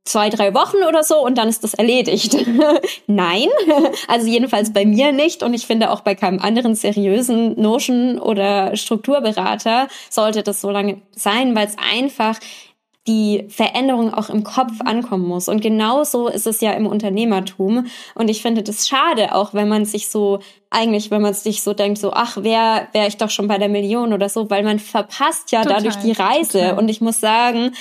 zwei, drei Wochen oder so und dann ist das erledigt. Nein, also jedenfalls bei mir nicht und ich finde auch bei keinem anderen seriösen Notion oder Strukturberater sollte das so lange sein, weil es einfach die Veränderung auch im Kopf ankommen muss. Und genauso ist es ja im Unternehmertum. Und ich finde das schade, auch wenn man sich so, eigentlich, wenn man sich so denkt, so, ach, wäre wär ich doch schon bei der Million oder so, weil man verpasst ja total, dadurch die Reise. Total. Und ich muss sagen,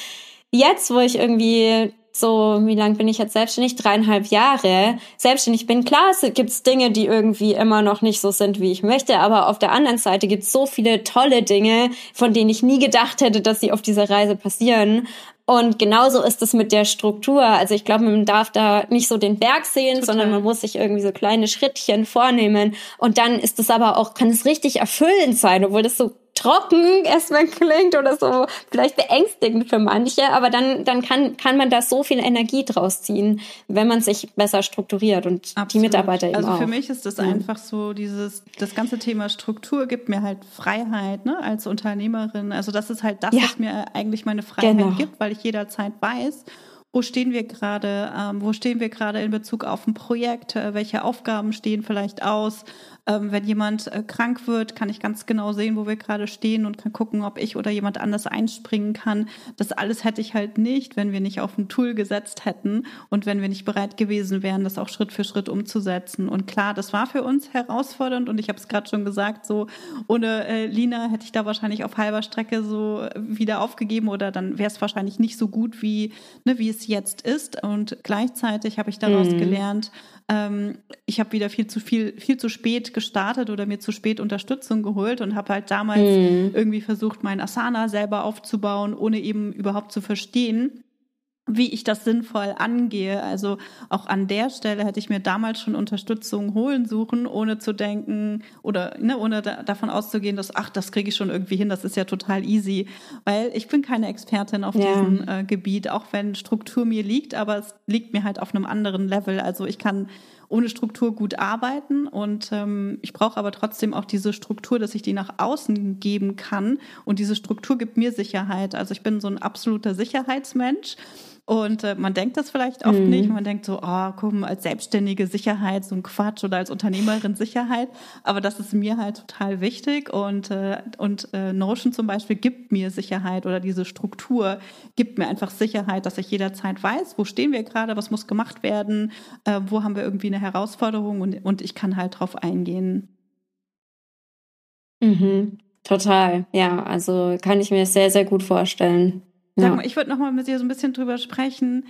jetzt, wo ich irgendwie so, wie lang bin ich jetzt selbstständig? Dreieinhalb Jahre. Selbstständig bin, klar, es gibt Dinge, die irgendwie immer noch nicht so sind, wie ich möchte, aber auf der anderen Seite gibt es so viele tolle Dinge, von denen ich nie gedacht hätte, dass sie auf dieser Reise passieren. Und genauso ist es mit der Struktur. Also ich glaube, man darf da nicht so den Berg sehen, Total. sondern man muss sich irgendwie so kleine Schrittchen vornehmen. Und dann ist es aber auch, kann es richtig erfüllend sein, obwohl das so trocken erstmal klingt oder so vielleicht beängstigend für manche, aber dann, dann kann, kann man da so viel Energie draus ziehen, wenn man sich besser strukturiert und Absolut. die Mitarbeiter eben Also auch. für mich ist das mhm. einfach so dieses, das ganze Thema Struktur gibt mir halt Freiheit, ne, als Unternehmerin. Also das ist halt das, ja. was mir eigentlich meine Freiheit genau. gibt, weil ich jederzeit weiß, wo stehen wir gerade, ähm, wo stehen wir gerade in Bezug auf ein Projekt, äh, welche Aufgaben stehen vielleicht aus, ähm, wenn jemand äh, krank wird, kann ich ganz genau sehen, wo wir gerade stehen und kann gucken, ob ich oder jemand anders einspringen kann. Das alles hätte ich halt nicht, wenn wir nicht auf ein Tool gesetzt hätten und wenn wir nicht bereit gewesen wären, das auch Schritt für Schritt umzusetzen. Und klar, das war für uns herausfordernd und ich habe es gerade schon gesagt, so ohne äh, Lina hätte ich da wahrscheinlich auf halber Strecke so wieder aufgegeben oder dann wäre es wahrscheinlich nicht so gut, wie, ne, wie es jetzt ist. Und gleichzeitig habe ich daraus mhm. gelernt, ähm, ich habe wieder viel zu viel, viel zu spät gestartet oder mir zu spät Unterstützung geholt und habe halt damals mhm. irgendwie versucht, mein Asana selber aufzubauen, ohne eben überhaupt zu verstehen, wie ich das sinnvoll angehe. Also auch an der Stelle hätte ich mir damals schon Unterstützung holen suchen, ohne zu denken oder ne, ohne da, davon auszugehen, dass ach, das kriege ich schon irgendwie hin, das ist ja total easy, weil ich bin keine Expertin auf ja. diesem äh, Gebiet, auch wenn Struktur mir liegt, aber es liegt mir halt auf einem anderen Level. Also ich kann ohne Struktur gut arbeiten und ähm, ich brauche aber trotzdem auch diese Struktur, dass ich die nach außen geben kann und diese Struktur gibt mir Sicherheit. Also ich bin so ein absoluter Sicherheitsmensch und äh, man denkt das vielleicht oft mhm. nicht. Man denkt so, oh, komm, als selbstständige Sicherheit, so ein Quatsch oder als Unternehmerin Sicherheit. Aber das ist mir halt total wichtig. Und, äh, und äh, Notion zum Beispiel gibt mir Sicherheit oder diese Struktur gibt mir einfach Sicherheit, dass ich jederzeit weiß, wo stehen wir gerade, was muss gemacht werden, äh, wo haben wir irgendwie eine Herausforderung und, und ich kann halt drauf eingehen. Mhm. Total, ja, also kann ich mir sehr, sehr gut vorstellen. Sag mal, ich würde noch mal mit dir so ein bisschen drüber sprechen,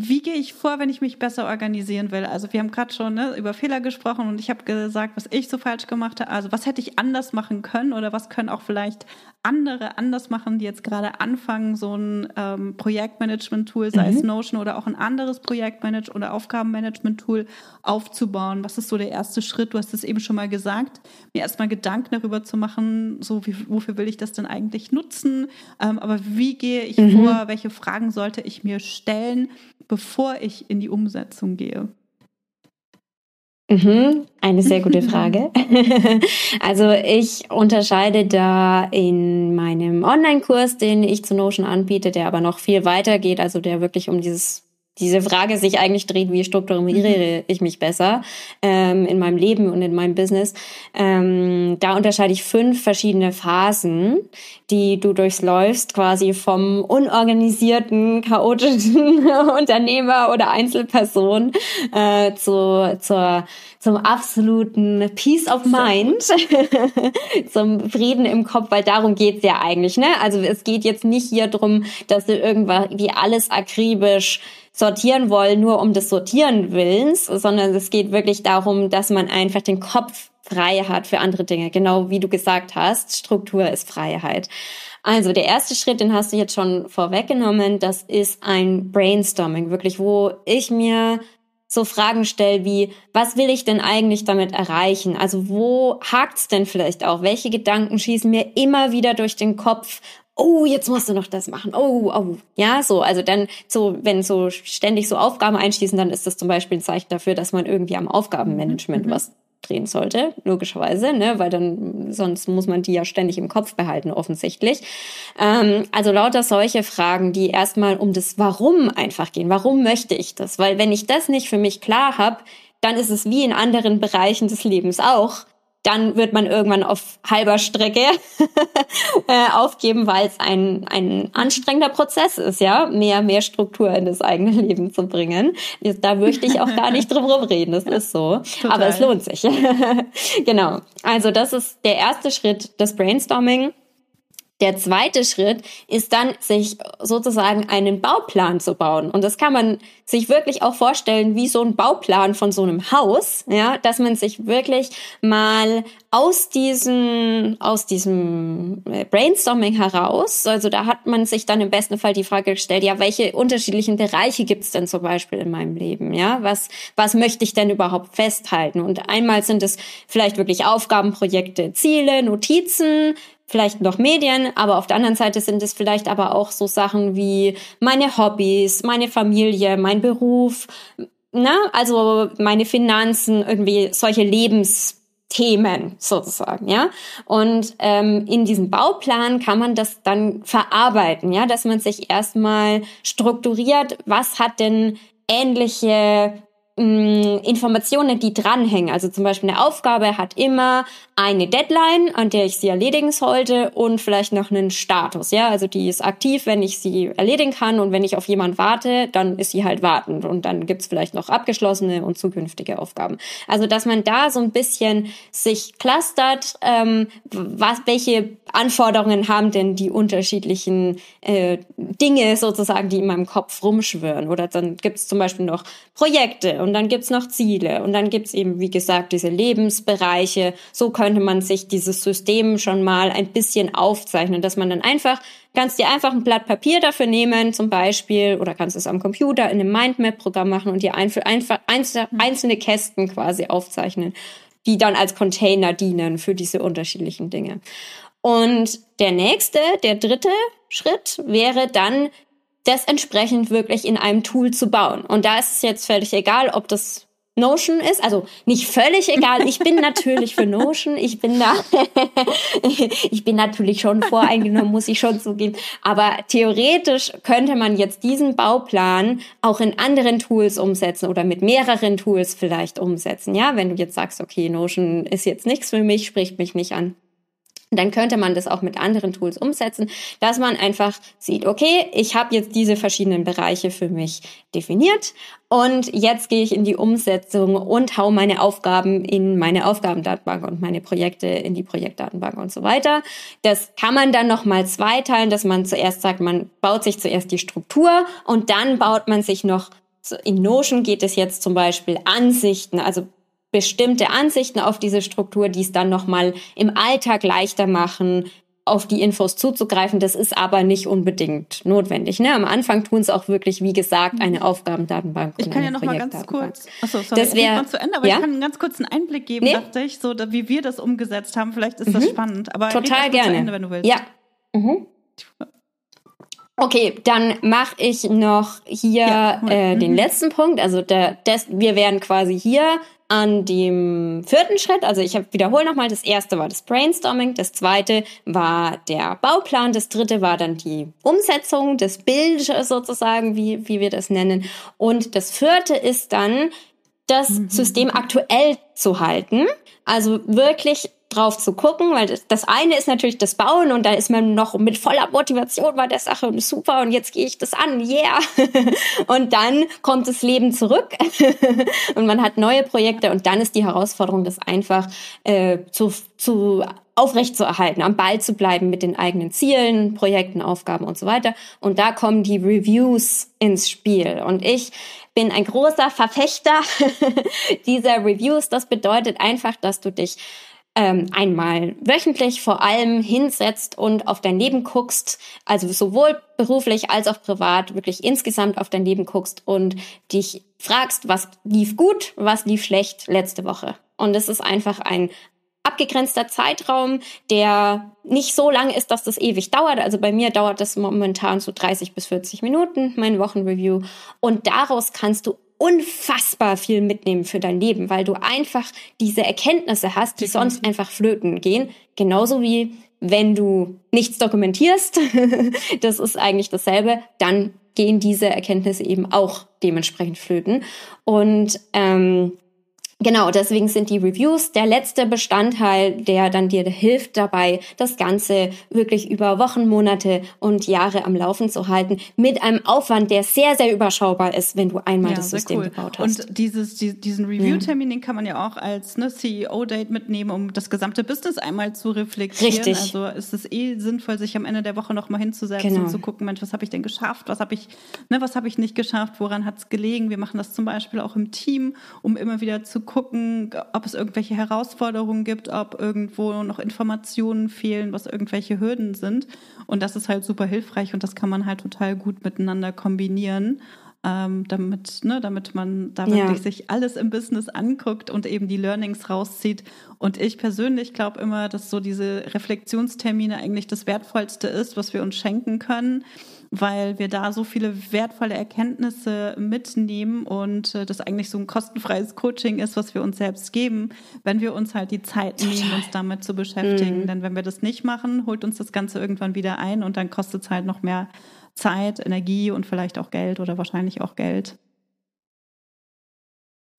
wie gehe ich vor, wenn ich mich besser organisieren will? Also wir haben gerade schon ne, über Fehler gesprochen und ich habe gesagt, was ich so falsch gemacht habe. Also was hätte ich anders machen können oder was können auch vielleicht andere anders machen, die jetzt gerade anfangen, so ein ähm, Projektmanagement-Tool, sei mhm. es Notion oder auch ein anderes Projektmanagement- oder Aufgabenmanagement-Tool aufzubauen? Was ist so der erste Schritt? Du hast es eben schon mal gesagt, mir erstmal Gedanken darüber zu machen, so wie, wofür will ich das denn eigentlich nutzen? Ähm, aber wie gehe ich mhm. vor? Welche Fragen sollte ich mir stellen? Bevor ich in die Umsetzung gehe? Mhm, eine sehr gute Frage. also ich unterscheide da in meinem Online-Kurs, den ich zu Notion anbiete, der aber noch viel weiter geht, also der wirklich um dieses diese Frage sich eigentlich dreht, wie strukturiere mhm. ich mich besser ähm, in meinem Leben und in meinem Business. Ähm, da unterscheide ich fünf verschiedene Phasen, die du durchläufst, quasi vom unorganisierten, chaotischen Unternehmer oder Einzelperson äh, zu, zur, zum absoluten Peace of Mind, zum Frieden im Kopf, weil darum geht's ja eigentlich. Ne? Also es geht jetzt nicht hier drum, dass du irgendwas wie alles akribisch sortieren wollen, nur um des Sortieren willens, sondern es geht wirklich darum, dass man einfach den Kopf frei hat für andere Dinge. Genau wie du gesagt hast, Struktur ist Freiheit. Also der erste Schritt, den hast du jetzt schon vorweggenommen, das ist ein Brainstorming, wirklich, wo ich mir so Fragen stelle wie, was will ich denn eigentlich damit erreichen? Also wo hakt's denn vielleicht auch? Welche Gedanken schießen mir immer wieder durch den Kopf? Oh, jetzt musst du noch das machen, oh, oh, ja, so, also dann so, wenn so ständig so Aufgaben einschließen, dann ist das zum Beispiel ein Zeichen dafür, dass man irgendwie am Aufgabenmanagement mhm. was drehen sollte, logischerweise, ne, weil dann sonst muss man die ja ständig im Kopf behalten, offensichtlich. Ähm, also lauter solche Fragen, die erstmal um das Warum einfach gehen. Warum möchte ich das? Weil wenn ich das nicht für mich klar habe, dann ist es wie in anderen Bereichen des Lebens auch dann wird man irgendwann auf halber Strecke äh, aufgeben, weil es ein, ein anstrengender Prozess ist, ja, mehr, mehr Struktur in das eigene Leben zu bringen. Da möchte ich auch gar nicht drum reden, das ist so. Total. Aber es lohnt sich. genau. Also das ist der erste Schritt des Brainstorming. Der zweite Schritt ist dann, sich sozusagen einen Bauplan zu bauen. Und das kann man sich wirklich auch vorstellen wie so ein Bauplan von so einem Haus, ja, dass man sich wirklich mal aus diesem, aus diesem äh, Brainstorming heraus, also da hat man sich dann im besten Fall die Frage gestellt, ja, welche unterschiedlichen Bereiche gibt's denn zum Beispiel in meinem Leben, ja, was, was möchte ich denn überhaupt festhalten? Und einmal sind es vielleicht wirklich Aufgabenprojekte, Ziele, Notizen, vielleicht noch Medien, aber auf der anderen Seite sind es vielleicht aber auch so Sachen wie meine Hobbys, meine Familie, mein Beruf, na, also meine Finanzen, irgendwie solche Lebensthemen sozusagen, ja. Und ähm, in diesem Bauplan kann man das dann verarbeiten, ja, dass man sich erstmal strukturiert, was hat denn ähnliche mh, Informationen, die dranhängen. Also zum Beispiel eine Aufgabe hat immer eine Deadline, an der ich sie erledigen sollte und vielleicht noch einen Status. Ja, also die ist aktiv, wenn ich sie erledigen kann und wenn ich auf jemand warte, dann ist sie halt wartend und dann gibt's vielleicht noch abgeschlossene und zukünftige Aufgaben. Also dass man da so ein bisschen sich clustert, ähm, was, welche Anforderungen haben denn die unterschiedlichen äh, Dinge sozusagen, die in meinem Kopf rumschwören. Oder dann gibt's zum Beispiel noch Projekte und dann gibt's noch Ziele und dann gibt's eben, wie gesagt, diese Lebensbereiche. So könnte man sich dieses System schon mal ein bisschen aufzeichnen, dass man dann einfach, kannst dir einfach ein Blatt Papier dafür nehmen zum Beispiel oder kannst es am Computer in einem Mindmap-Programm machen und dir einfach, einfach einzelne Kästen quasi aufzeichnen, die dann als Container dienen für diese unterschiedlichen Dinge. Und der nächste, der dritte Schritt wäre dann, das entsprechend wirklich in einem Tool zu bauen. Und da ist es jetzt völlig egal, ob das Notion ist, also nicht völlig egal. Ich bin natürlich für Notion. Ich bin da, ich bin natürlich schon voreingenommen, muss ich schon zugeben. Aber theoretisch könnte man jetzt diesen Bauplan auch in anderen Tools umsetzen oder mit mehreren Tools vielleicht umsetzen. Ja, wenn du jetzt sagst, okay, Notion ist jetzt nichts für mich, spricht mich nicht an dann könnte man das auch mit anderen Tools umsetzen, dass man einfach sieht, okay, ich habe jetzt diese verschiedenen Bereiche für mich definiert und jetzt gehe ich in die Umsetzung und hau meine Aufgaben in meine Aufgabendatenbank und meine Projekte in die Projektdatenbank und so weiter. Das kann man dann nochmal zweiteilen, dass man zuerst sagt, man baut sich zuerst die Struktur und dann baut man sich noch in Notion geht es jetzt zum Beispiel Ansichten, also bestimmte Ansichten auf diese Struktur, die es dann nochmal im Alltag leichter machen, auf die Infos zuzugreifen. Das ist aber nicht unbedingt notwendig. Ne? Am Anfang tun es auch wirklich, wie gesagt, eine Aufgabendatenbank. Ich kann ja noch mal ganz kurz, achso, sorry, das wär, zu Ende, aber ja? ich kann einen ganz kurzen Einblick geben, nee? dachte ich, so wie wir das umgesetzt haben. Vielleicht ist das mhm. spannend. Aber total gerne. Ende, wenn du willst. Ja. Mhm. Okay, dann mache ich noch hier ja, äh, mhm. den letzten Punkt. Also der, des, wir werden quasi hier an dem vierten Schritt, also ich wiederhole nochmal, das erste war das Brainstorming, das zweite war der Bauplan, das dritte war dann die Umsetzung, das Bild sozusagen, wie, wie wir das nennen. Und das vierte ist dann, das mhm. System aktuell zu halten. Also wirklich drauf zu gucken, weil das, das eine ist natürlich das Bauen und da ist man noch mit voller Motivation bei der Sache und super und jetzt gehe ich das an, yeah. und dann kommt das Leben zurück und man hat neue Projekte und dann ist die Herausforderung, das einfach äh, zu, zu aufrecht zu erhalten, am Ball zu bleiben mit den eigenen Zielen, Projekten, Aufgaben und so weiter. Und da kommen die Reviews ins Spiel. Und ich bin ein großer Verfechter dieser Reviews. Das bedeutet einfach, dass du dich ähm, einmal wöchentlich vor allem hinsetzt und auf dein Leben guckst, also sowohl beruflich als auch privat, wirklich insgesamt auf dein Leben guckst und dich fragst, was lief gut, was lief schlecht letzte Woche. Und es ist einfach ein abgegrenzter Zeitraum, der nicht so lang ist, dass das ewig dauert. Also bei mir dauert das momentan so 30 bis 40 Minuten, mein Wochenreview. Und daraus kannst du unfassbar viel mitnehmen für dein Leben, weil du einfach diese Erkenntnisse hast, die sonst einfach flöten gehen. Genauso wie wenn du nichts dokumentierst, das ist eigentlich dasselbe, dann gehen diese Erkenntnisse eben auch dementsprechend flöten. Und ähm, Genau, deswegen sind die Reviews der letzte Bestandteil, der dann dir hilft dabei, das Ganze wirklich über Wochen, Monate und Jahre am Laufen zu halten, mit einem Aufwand, der sehr, sehr überschaubar ist, wenn du einmal ja, das System cool. gebaut hast. Und dieses, die, diesen Review-Termin, den kann man ja auch als ne, CEO-Date mitnehmen, um das gesamte Business einmal zu reflektieren. Richtig. Also ist es eh sinnvoll, sich am Ende der Woche nochmal hinzusetzen genau. und zu gucken, Mensch, was habe ich denn geschafft, was habe ich, ne, was habe ich nicht geschafft, woran hat es gelegen. Wir machen das zum Beispiel auch im Team, um immer wieder zu gucken, ob es irgendwelche Herausforderungen gibt, ob irgendwo noch Informationen fehlen, was irgendwelche Hürden sind. Und das ist halt super hilfreich und das kann man halt total gut miteinander kombinieren. Ähm, damit, ne, damit man da wirklich ja. sich alles im Business anguckt und eben die Learnings rauszieht. Und ich persönlich glaube immer, dass so diese Reflexionstermine eigentlich das Wertvollste ist, was wir uns schenken können weil wir da so viele wertvolle Erkenntnisse mitnehmen und äh, das eigentlich so ein kostenfreies Coaching ist, was wir uns selbst geben, wenn wir uns halt die Zeit nehmen, uns damit zu beschäftigen. Mhm. Denn wenn wir das nicht machen, holt uns das Ganze irgendwann wieder ein und dann kostet es halt noch mehr Zeit, Energie und vielleicht auch Geld oder wahrscheinlich auch Geld.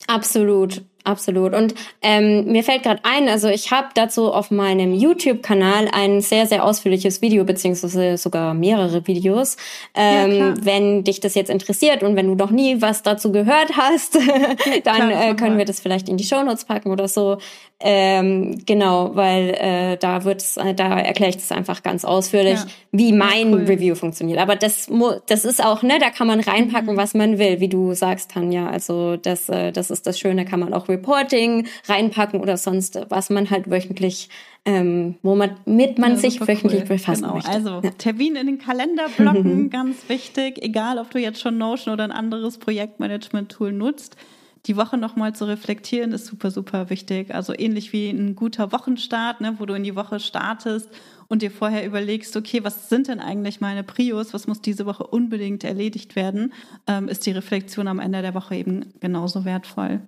Absolut. Absolut. Und ähm, mir fällt gerade ein, also ich habe dazu auf meinem YouTube-Kanal ein sehr, sehr ausführliches Video, beziehungsweise sogar mehrere Videos. Ähm, ja, wenn dich das jetzt interessiert und wenn du noch nie was dazu gehört hast, dann klar, äh, können wir das vielleicht in die Show Notes packen oder so. Ähm, genau, weil äh, da wird's, äh, da erkläre ich das einfach ganz ausführlich, ja, wie mein cool. Review funktioniert. Aber das, das ist auch, ne, da kann man reinpacken, mhm. was man will, wie du sagst, Tanja. Also das, äh, das ist das Schöne, kann man auch Reporting reinpacken oder sonst, was man halt wöchentlich, ähm, wo man mit man ja, sich wöchentlich cool. befassen genau. möchte. Also ja. Termin in den Kalender blocken, ganz wichtig, egal ob du jetzt schon Notion oder ein anderes Projektmanagement-Tool nutzt die Woche nochmal zu reflektieren, ist super, super wichtig. Also ähnlich wie ein guter Wochenstart, ne, wo du in die Woche startest und dir vorher überlegst, okay, was sind denn eigentlich meine Prios, was muss diese Woche unbedingt erledigt werden, ähm, ist die Reflexion am Ende der Woche eben genauso wertvoll.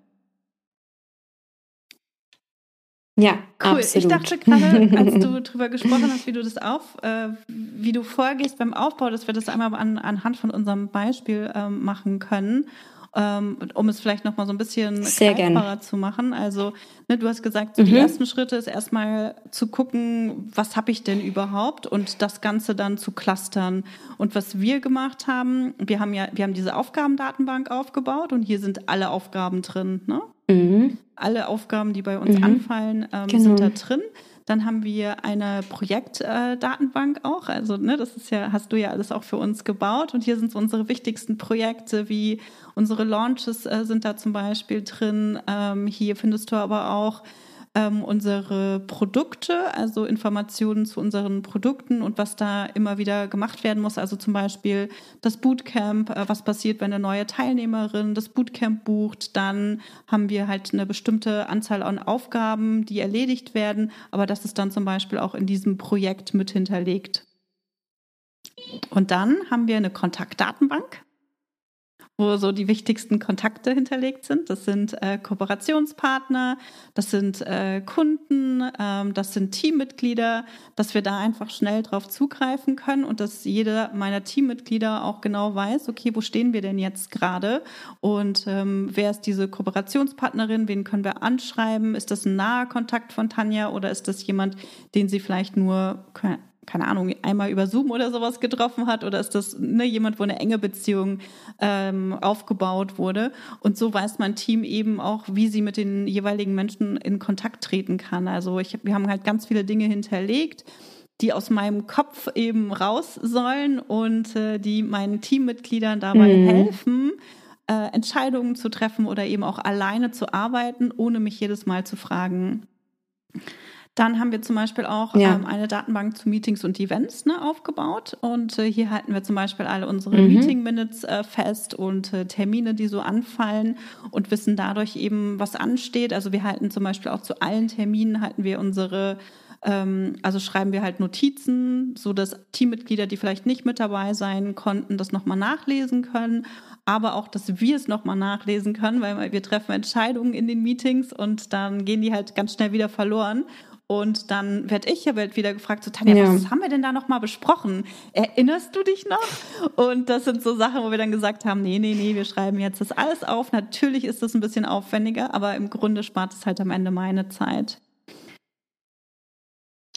Ja, cool. Absolut. Ich dachte gerade, als du darüber gesprochen hast, wie du das auf, äh, wie du vorgehst beim Aufbau, dass wir das einmal an, anhand von unserem Beispiel ähm, machen können ähm, um es vielleicht noch mal so ein bisschen Sehr greifbarer zu machen. Also ne, du hast gesagt, so mhm. die ersten Schritte ist erstmal zu gucken, was habe ich denn überhaupt und das Ganze dann zu clustern. Und was wir gemacht haben, wir haben ja, wir haben diese Aufgabendatenbank aufgebaut und hier sind alle Aufgaben drin. Ne? Mhm. Alle Aufgaben, die bei uns mhm. anfallen, ähm, genau. sind da drin. Dann haben wir eine Projektdatenbank äh, auch. Also, ne, das ist ja, hast du ja alles auch für uns gebaut. Und hier sind so unsere wichtigsten Projekte, wie unsere Launches äh, sind da zum Beispiel drin. Ähm, hier findest du aber auch ähm, unsere Produkte, also Informationen zu unseren Produkten und was da immer wieder gemacht werden muss. Also zum Beispiel das Bootcamp, äh, was passiert, wenn eine neue Teilnehmerin das Bootcamp bucht. Dann haben wir halt eine bestimmte Anzahl an Aufgaben, die erledigt werden. Aber das ist dann zum Beispiel auch in diesem Projekt mit hinterlegt. Und dann haben wir eine Kontaktdatenbank wo so die wichtigsten Kontakte hinterlegt sind. Das sind äh, Kooperationspartner, das sind äh, Kunden, ähm, das sind Teammitglieder, dass wir da einfach schnell drauf zugreifen können und dass jeder meiner Teammitglieder auch genau weiß, okay, wo stehen wir denn jetzt gerade? Und ähm, wer ist diese Kooperationspartnerin, wen können wir anschreiben, ist das ein naher Kontakt von Tanja oder ist das jemand, den sie vielleicht nur keine Ahnung, einmal über Zoom oder sowas getroffen hat oder ist das ne, jemand, wo eine enge Beziehung ähm, aufgebaut wurde. Und so weiß mein Team eben auch, wie sie mit den jeweiligen Menschen in Kontakt treten kann. Also ich, wir haben halt ganz viele Dinge hinterlegt die aus meinem Kopf eben raus sollen und äh, die meinen Teammitgliedern dabei mhm. helfen, äh, Entscheidungen zu treffen oder eben auch alleine zu arbeiten, ohne mich jedes Mal zu fragen. Dann haben wir zum Beispiel auch ja. ähm, eine Datenbank zu Meetings und Events ne, aufgebaut. Und äh, hier halten wir zum Beispiel alle unsere mhm. Meeting Minutes äh, fest und äh, Termine, die so anfallen und wissen dadurch eben, was ansteht. Also wir halten zum Beispiel auch zu allen Terminen halten wir unsere ähm, also schreiben wir halt Notizen, so dass Teammitglieder, die vielleicht nicht mit dabei sein konnten, das nochmal nachlesen können, aber auch, dass wir es nochmal nachlesen können, weil wir treffen Entscheidungen in den Meetings und dann gehen die halt ganz schnell wieder verloren. Und dann werde ich ja wieder gefragt, so Tanja, ja. was haben wir denn da nochmal besprochen? Erinnerst du dich noch? Und das sind so Sachen, wo wir dann gesagt haben, nee, nee, nee, wir schreiben jetzt das alles auf. Natürlich ist das ein bisschen aufwendiger, aber im Grunde spart es halt am Ende meine Zeit.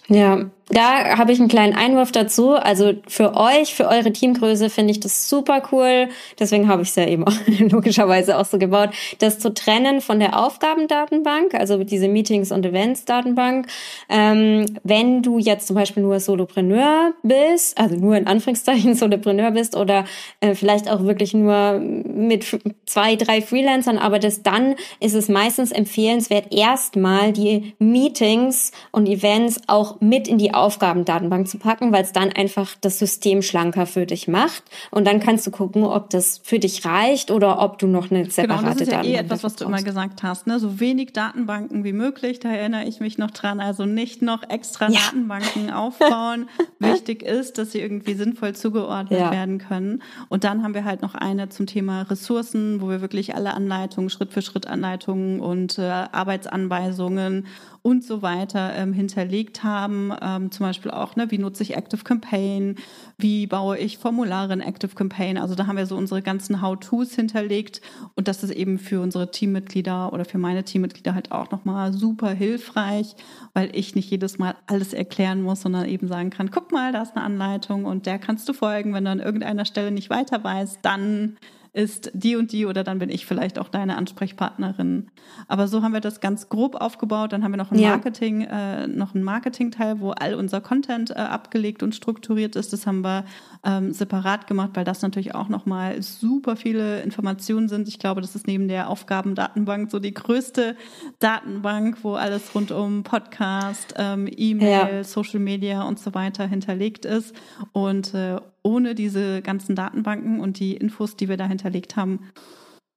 Ja, da habe ich einen kleinen Einwurf dazu. Also für euch, für eure Teamgröße finde ich das super cool. Deswegen habe ich es ja eben auch logischerweise auch so gebaut, das zu trennen von der Aufgabendatenbank, also diese Meetings- und Events-Datenbank. Ähm, wenn du jetzt zum Beispiel nur Solopreneur bist, also nur in Anführungszeichen Solopreneur bist oder äh, vielleicht auch wirklich nur mit zwei, drei Freelancern arbeitest, dann ist es meistens empfehlenswert, erstmal die Meetings und Events auch mit in die Aufgabendatenbank zu packen, weil es dann einfach das System schlanker für dich macht. Und dann kannst du gucken, ob das für dich reicht oder ob du noch eine separate genau, das ist ja Datenbank eh etwas, was du immer gesagt hast, ne? So wenig Datenbanken wie möglich. Da erinnere ich mich noch dran. Also nicht noch extra ja. Datenbanken aufbauen. Wichtig ist, dass sie irgendwie sinnvoll zugeordnet ja. werden können. Und dann haben wir halt noch eine zum Thema Ressourcen, wo wir wirklich alle Anleitungen, Schritt für Schritt Anleitungen und äh, Arbeitsanweisungen und so weiter ähm, hinterlegt haben, ähm, zum Beispiel auch, ne, wie nutze ich Active Campaign, wie baue ich Formulare in Active Campaign. Also da haben wir so unsere ganzen How-Tos hinterlegt und das ist eben für unsere Teammitglieder oder für meine Teammitglieder halt auch nochmal super hilfreich, weil ich nicht jedes Mal alles erklären muss, sondern eben sagen kann, guck mal, da ist eine Anleitung und der kannst du folgen. Wenn du an irgendeiner Stelle nicht weiter weißt, dann ist die und die oder dann bin ich vielleicht auch deine Ansprechpartnerin. Aber so haben wir das ganz grob aufgebaut. Dann haben wir noch ein Marketing, ja. äh, noch ein Marketing-Teil, wo all unser Content äh, abgelegt und strukturiert ist. Das haben wir ähm, separat gemacht, weil das natürlich auch nochmal super viele Informationen sind. Ich glaube, das ist neben der Aufgabendatenbank so die größte Datenbank, wo alles rund um Podcast, ähm, E-Mail, ja. Social Media und so weiter hinterlegt ist. Und äh, ohne diese ganzen Datenbanken und die Infos, die wir da hinterlegt haben,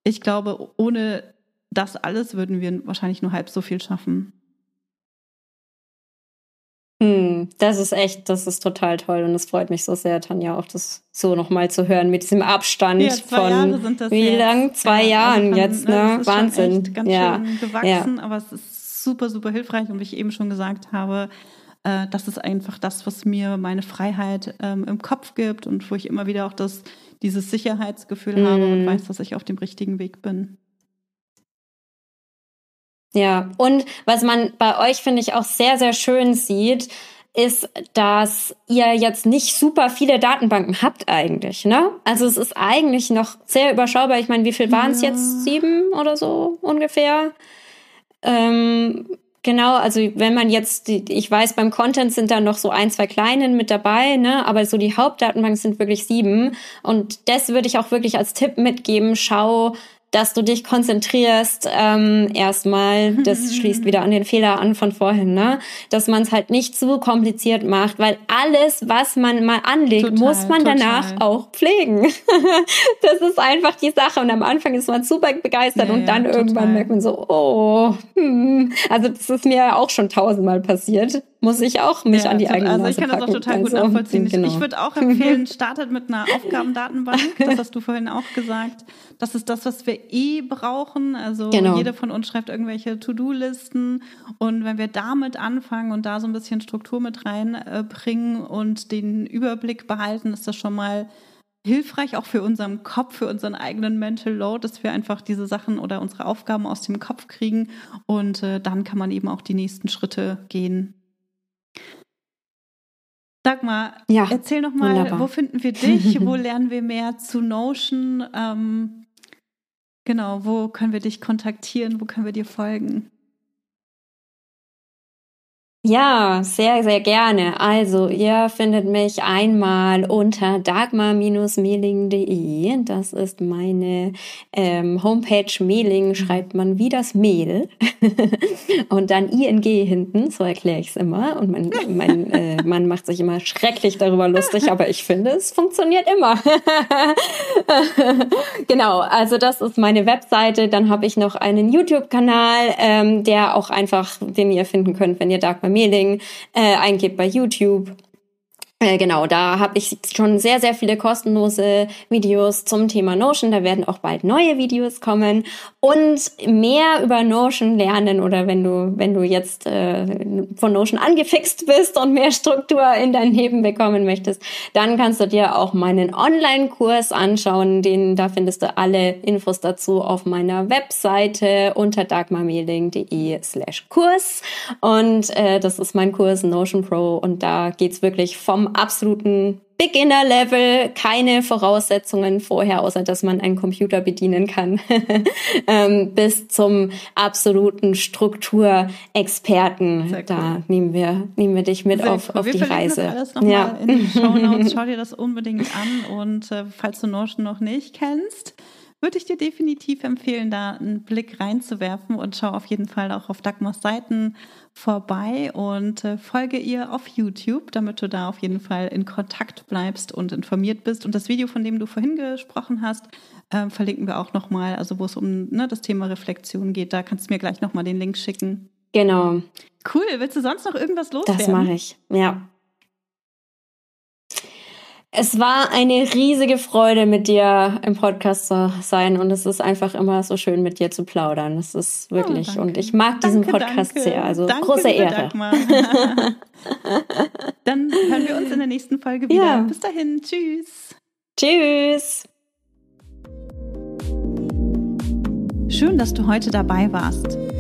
ich glaube, ohne das alles würden wir wahrscheinlich nur halb so viel schaffen. Hm, das ist echt, das ist total toll und es freut mich so sehr, Tanja, auch das so nochmal zu hören mit diesem Abstand ja, von wie lang? Zwei ja, also Jahren also jetzt, ne? Wahnsinn. ganz ja. schön gewachsen, ja. aber es ist super, super hilfreich und wie ich eben schon gesagt habe, äh, das ist einfach das, was mir meine Freiheit ähm, im Kopf gibt und wo ich immer wieder auch das, dieses Sicherheitsgefühl mm. habe und weiß, dass ich auf dem richtigen Weg bin. Ja, und was man bei euch, finde ich, auch sehr, sehr schön sieht, ist, dass ihr jetzt nicht super viele Datenbanken habt eigentlich, ne? Also es ist eigentlich noch sehr überschaubar. Ich meine, wie viel waren es ja. jetzt? Sieben oder so ungefähr? Ähm, Genau, also wenn man jetzt, ich weiß, beim Content sind da noch so ein, zwei kleinen mit dabei, ne? aber so die Hauptdatenbank sind wirklich sieben. Und das würde ich auch wirklich als Tipp mitgeben. Schau, dass du dich konzentrierst ähm, erstmal, das schließt wieder an den Fehler an von vorhin, ne? dass man es halt nicht zu kompliziert macht, weil alles, was man mal anlegt, total, muss man total. danach auch pflegen. das ist einfach die Sache und am Anfang ist man super begeistert ja, und dann ja, irgendwann merkt man so, oh, hm. also das ist mir auch schon tausendmal passiert muss ich auch mich ja, an die eigene Also ich kann das auch total gut nachvollziehen. Genau. Ich würde auch empfehlen, startet mit einer Aufgabendatenbank. Das hast du vorhin auch gesagt. Das ist das, was wir eh brauchen. Also genau. jeder von uns schreibt irgendwelche To-Do-Listen. Und wenn wir damit anfangen und da so ein bisschen Struktur mit reinbringen und den Überblick behalten, ist das schon mal hilfreich auch für unseren Kopf, für unseren eigenen Mental Load, dass wir einfach diese Sachen oder unsere Aufgaben aus dem Kopf kriegen und äh, dann kann man eben auch die nächsten Schritte gehen. Sag mal, ja, erzähl noch mal, wunderbar. wo finden wir dich? wo lernen wir mehr zu Notion? Ähm, genau, wo können wir dich kontaktieren? Wo können wir dir folgen? Ja, sehr, sehr gerne. Also, ihr findet mich einmal unter dagmar-mailing.de. Das ist meine ähm, Homepage. Mailing schreibt man wie das Mehl. und dann ING hinten, so erkläre ich es immer. Und mein, mein äh, Mann macht sich immer schrecklich darüber lustig, aber ich finde, es funktioniert immer. genau, also das ist meine Webseite. Dann habe ich noch einen YouTube-Kanal, ähm, der auch einfach, den ihr finden könnt, wenn ihr Dagmar Mailing äh, eingebt bei YouTube. Äh, genau, da habe ich schon sehr, sehr viele kostenlose Videos zum Thema Notion. Da werden auch bald neue Videos kommen. Und mehr über Notion lernen oder wenn du, wenn du jetzt äh, von Notion angefixt bist und mehr Struktur in dein Leben bekommen möchtest, dann kannst du dir auch meinen Online-Kurs anschauen. Den, da findest du alle Infos dazu auf meiner Webseite unter dagmarmailing.de slash Kurs. Und äh, das ist mein Kurs Notion Pro und da geht's wirklich vom absoluten Beginner-Level, keine Voraussetzungen vorher, außer dass man einen Computer bedienen kann, ähm, bis zum absoluten Strukturexperten. Cool. Da nehmen wir, nehmen wir dich mit auf, cool. auf die Reise. Das alles noch ja. in den Show Notes. Schau dir das unbedingt an und äh, falls du Notion noch nicht kennst, würde ich dir definitiv empfehlen, da einen Blick reinzuwerfen und schau auf jeden Fall auch auf Dagmars Seiten vorbei und äh, folge ihr auf YouTube, damit du da auf jeden Fall in Kontakt bleibst und informiert bist. Und das Video, von dem du vorhin gesprochen hast, äh, verlinken wir auch nochmal, also wo es um ne, das Thema Reflexion geht. Da kannst du mir gleich nochmal den Link schicken. Genau. Cool. Willst du sonst noch irgendwas loswerden? Das mache ich, ja. Es war eine riesige Freude, mit dir im Podcast zu sein und es ist einfach immer so schön, mit dir zu plaudern. Das ist wirklich oh, und ich mag diesen danke, Podcast danke. sehr. Also danke, große Ehre. Dann hören wir uns in der nächsten Folge wieder. Ja. Bis dahin, tschüss. Tschüss. Schön, dass du heute dabei warst.